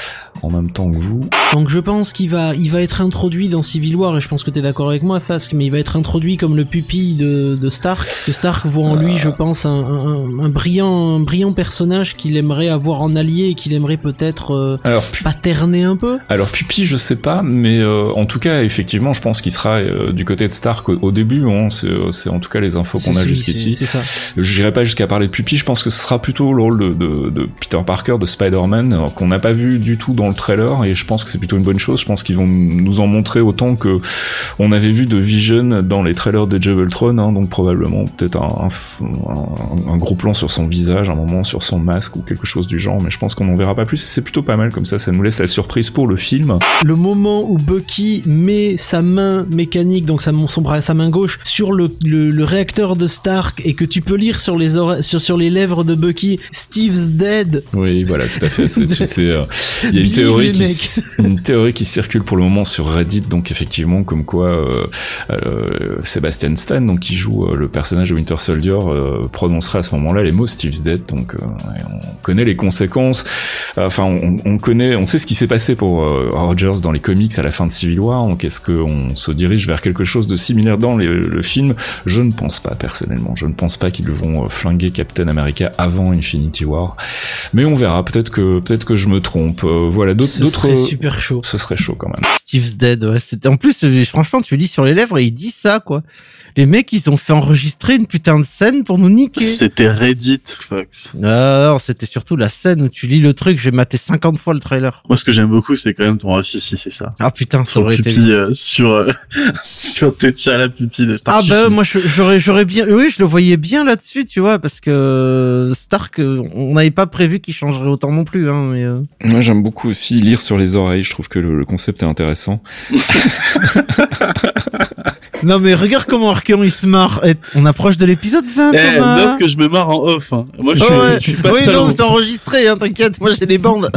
en même temps que vous. Donc je pense qu'il va, il va être introduit dans Civil War et je pense que t'es d'accord avec moi, Fask, mais il va être introduit comme le pupille de, de Stark, parce que Stark voit en lui, je pense, un, un, un brillant, un brillant personnage qu'il aimerait avoir en allié et qu'il aimerait peut-être euh, Alors, paterner un peu? Alors Pupi, je sais pas, mais euh, en tout cas, effectivement, je pense qu'il sera euh, du côté de Stark au, au début. Hein, c'est, c'est en tout cas les infos qu'on a jusqu'ici. c'est- ça. J'irai pas jusqu'à parler de Pupi. Je pense que ce sera plutôt le rôle de, de, de Peter Parker, de Spider-Man, qu'on n'a pas vu du tout dans le trailer, et je pense que c'est plutôt une bonne chose. Je pense qu'ils vont nous en montrer autant que on avait vu de Vision dans les trailers de Ultron, hein, donc probablement peut-être un, un, un- un gros plan sur son visage, un moment sur son masque ou quelque chose du genre. Mais je pense qu'on en verra pas plus. C'est plutôt pas mal comme ça. Ça nous laisse la surprise pour le film. Le moment où Bucky met sa main mécanique, donc sa, son bras, sa main gauche, sur le, le, le réacteur de Stark et que tu peux lire sur les sur, sur les lèvres de Bucky, Steve's dead. Oui, voilà, tout à fait. C'est, tu sais, euh, il y a une théorie qui, une théorie qui circule pour le moment sur Reddit, donc effectivement comme quoi euh, euh, Sebastian Stan, donc qui joue euh, le personnage de Winter Soldier, prononcerait à ce moment-là les mots Steve's dead. Donc on connaît les conséquences. Enfin, on, on connaît, on sait ce qui s'est passé pour euh, Rogers dans les comics à la fin de Civil War. Donc est-ce qu'on se dirige vers quelque chose de similaire dans les- le film? Je ne pense pas personnellement. Je ne pense pas qu'ils vont euh, flinguer Captain America avant Infinity War. Mais on verra. Peut-être que peut-être que je me trompe. Euh, voilà, d'autres Ce serait super chaud. Ce serait chaud quand même. Steve's Dead, ouais. En plus, franchement, tu lis sur les lèvres et il dit ça, quoi. Les mecs, ils ont fait enregistrer une putain de scène pour nous niquer. C'était Reddit, Fox. Ah, non, c'était surtout la scène où tu lis le truc, j'ai maté 50 fois le trailer. Moi, ce que j'aime beaucoup, c'est quand même ton si c'est ça. Ah putain, ça aurait été euh, sur euh, sur T'Challa pipi de Star Ah bah moi j'aurais j'aurais bien oui je le voyais bien là-dessus tu vois parce que Stark euh, on n'avait pas prévu qu'il changerait autant non plus hein mais euh, Moi, j'aime beaucoup aussi lire sur les oreilles. Je trouve que le, le concept est intéressant. non mais regarde comment Archeon il se marre on approche de l'épisode 20 Eh, Thomas note que je me marre en off. Hein. Moi, je suis, Ouais. je suis pas oui non c'est enregistré hein t'inquiète moi j'ai les bandes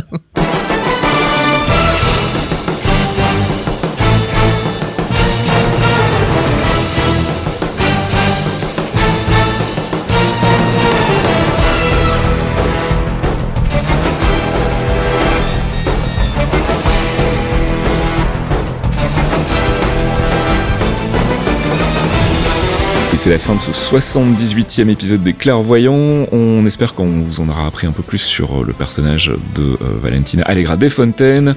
c'est la fin de ce 78e épisode des Clairvoyants. On espère qu'on vous en aura appris un peu plus sur euh, le personnage de euh, Valentina Allegra Desfontaines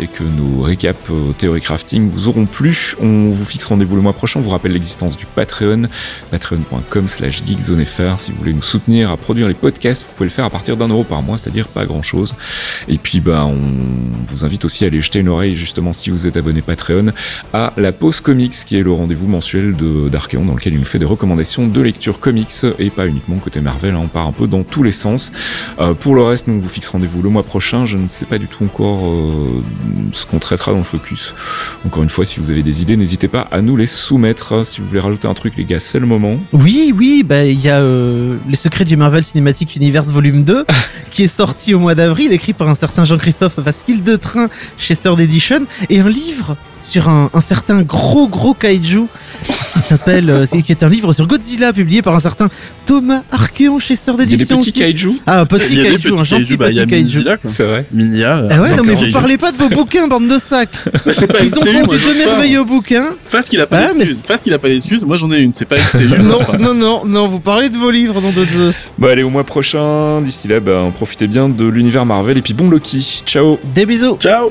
et que nos récaps euh, théorie crafting vous auront plu. On vous fixe rendez-vous le mois prochain. On vous rappelle l'existence du Patreon, patreon.com slash geekzonefr. Si vous voulez nous soutenir à produire les podcasts, vous pouvez le faire à partir d'un euro par mois, c'est-à-dire pas grand-chose. Et puis, bah, on vous invite aussi à aller jeter une oreille, justement, si vous êtes abonné Patreon, à la pause comics, qui est le rendez-vous mensuel d'Archeon, dans lequel il nous fait des recommandations de lecture comics, et pas uniquement côté Marvel, hein, on part un peu dans tous les sens. Euh, pour le reste, nous, on vous fixe rendez-vous le mois prochain, je ne sais pas du tout encore euh, ce qu'on traitera dans le focus. Encore une fois, si vous avez des idées, n'hésitez pas à nous les soumettre. Si vous voulez rajouter un truc, les gars, c'est le moment. oui oui bah il y a euh, les secrets du Marvel Cinematic Universe volume 2 qui est sorti au mois d'avril écrit par un certain Jean-Christophe Vasquille de Train chez Third Edition et un livre sur un, un certain gros gros kaiju qui s'appelle qui est un livre sur Godzilla publié par un certain Thomas Archeon chez Third Il y a des Edition petits aussi. kaiju Ah, un petit Il y a des kaiju, un gentil kaiju, bah, il y a petit kaiju. C'est vrai. Minia. euh, Ah ouais, non, mais vous parlez pas de vos bouquins, bande de sacs. Bah, c'est pas Ils ont je deux merveilleux bouquins. Face qu'il a pas Ah, d'excuses. Face qu'il a pas d'excuses. Moi, j'en ai une. C'est pas. Non, non, non, non, vous parlez de vos livres, dans de Zeus. Bon, allez, au mois prochain. D'ici là, bah, profitez bien de l'univers Marvel, et puis bon Loki. Ciao Des bisous. Ciao.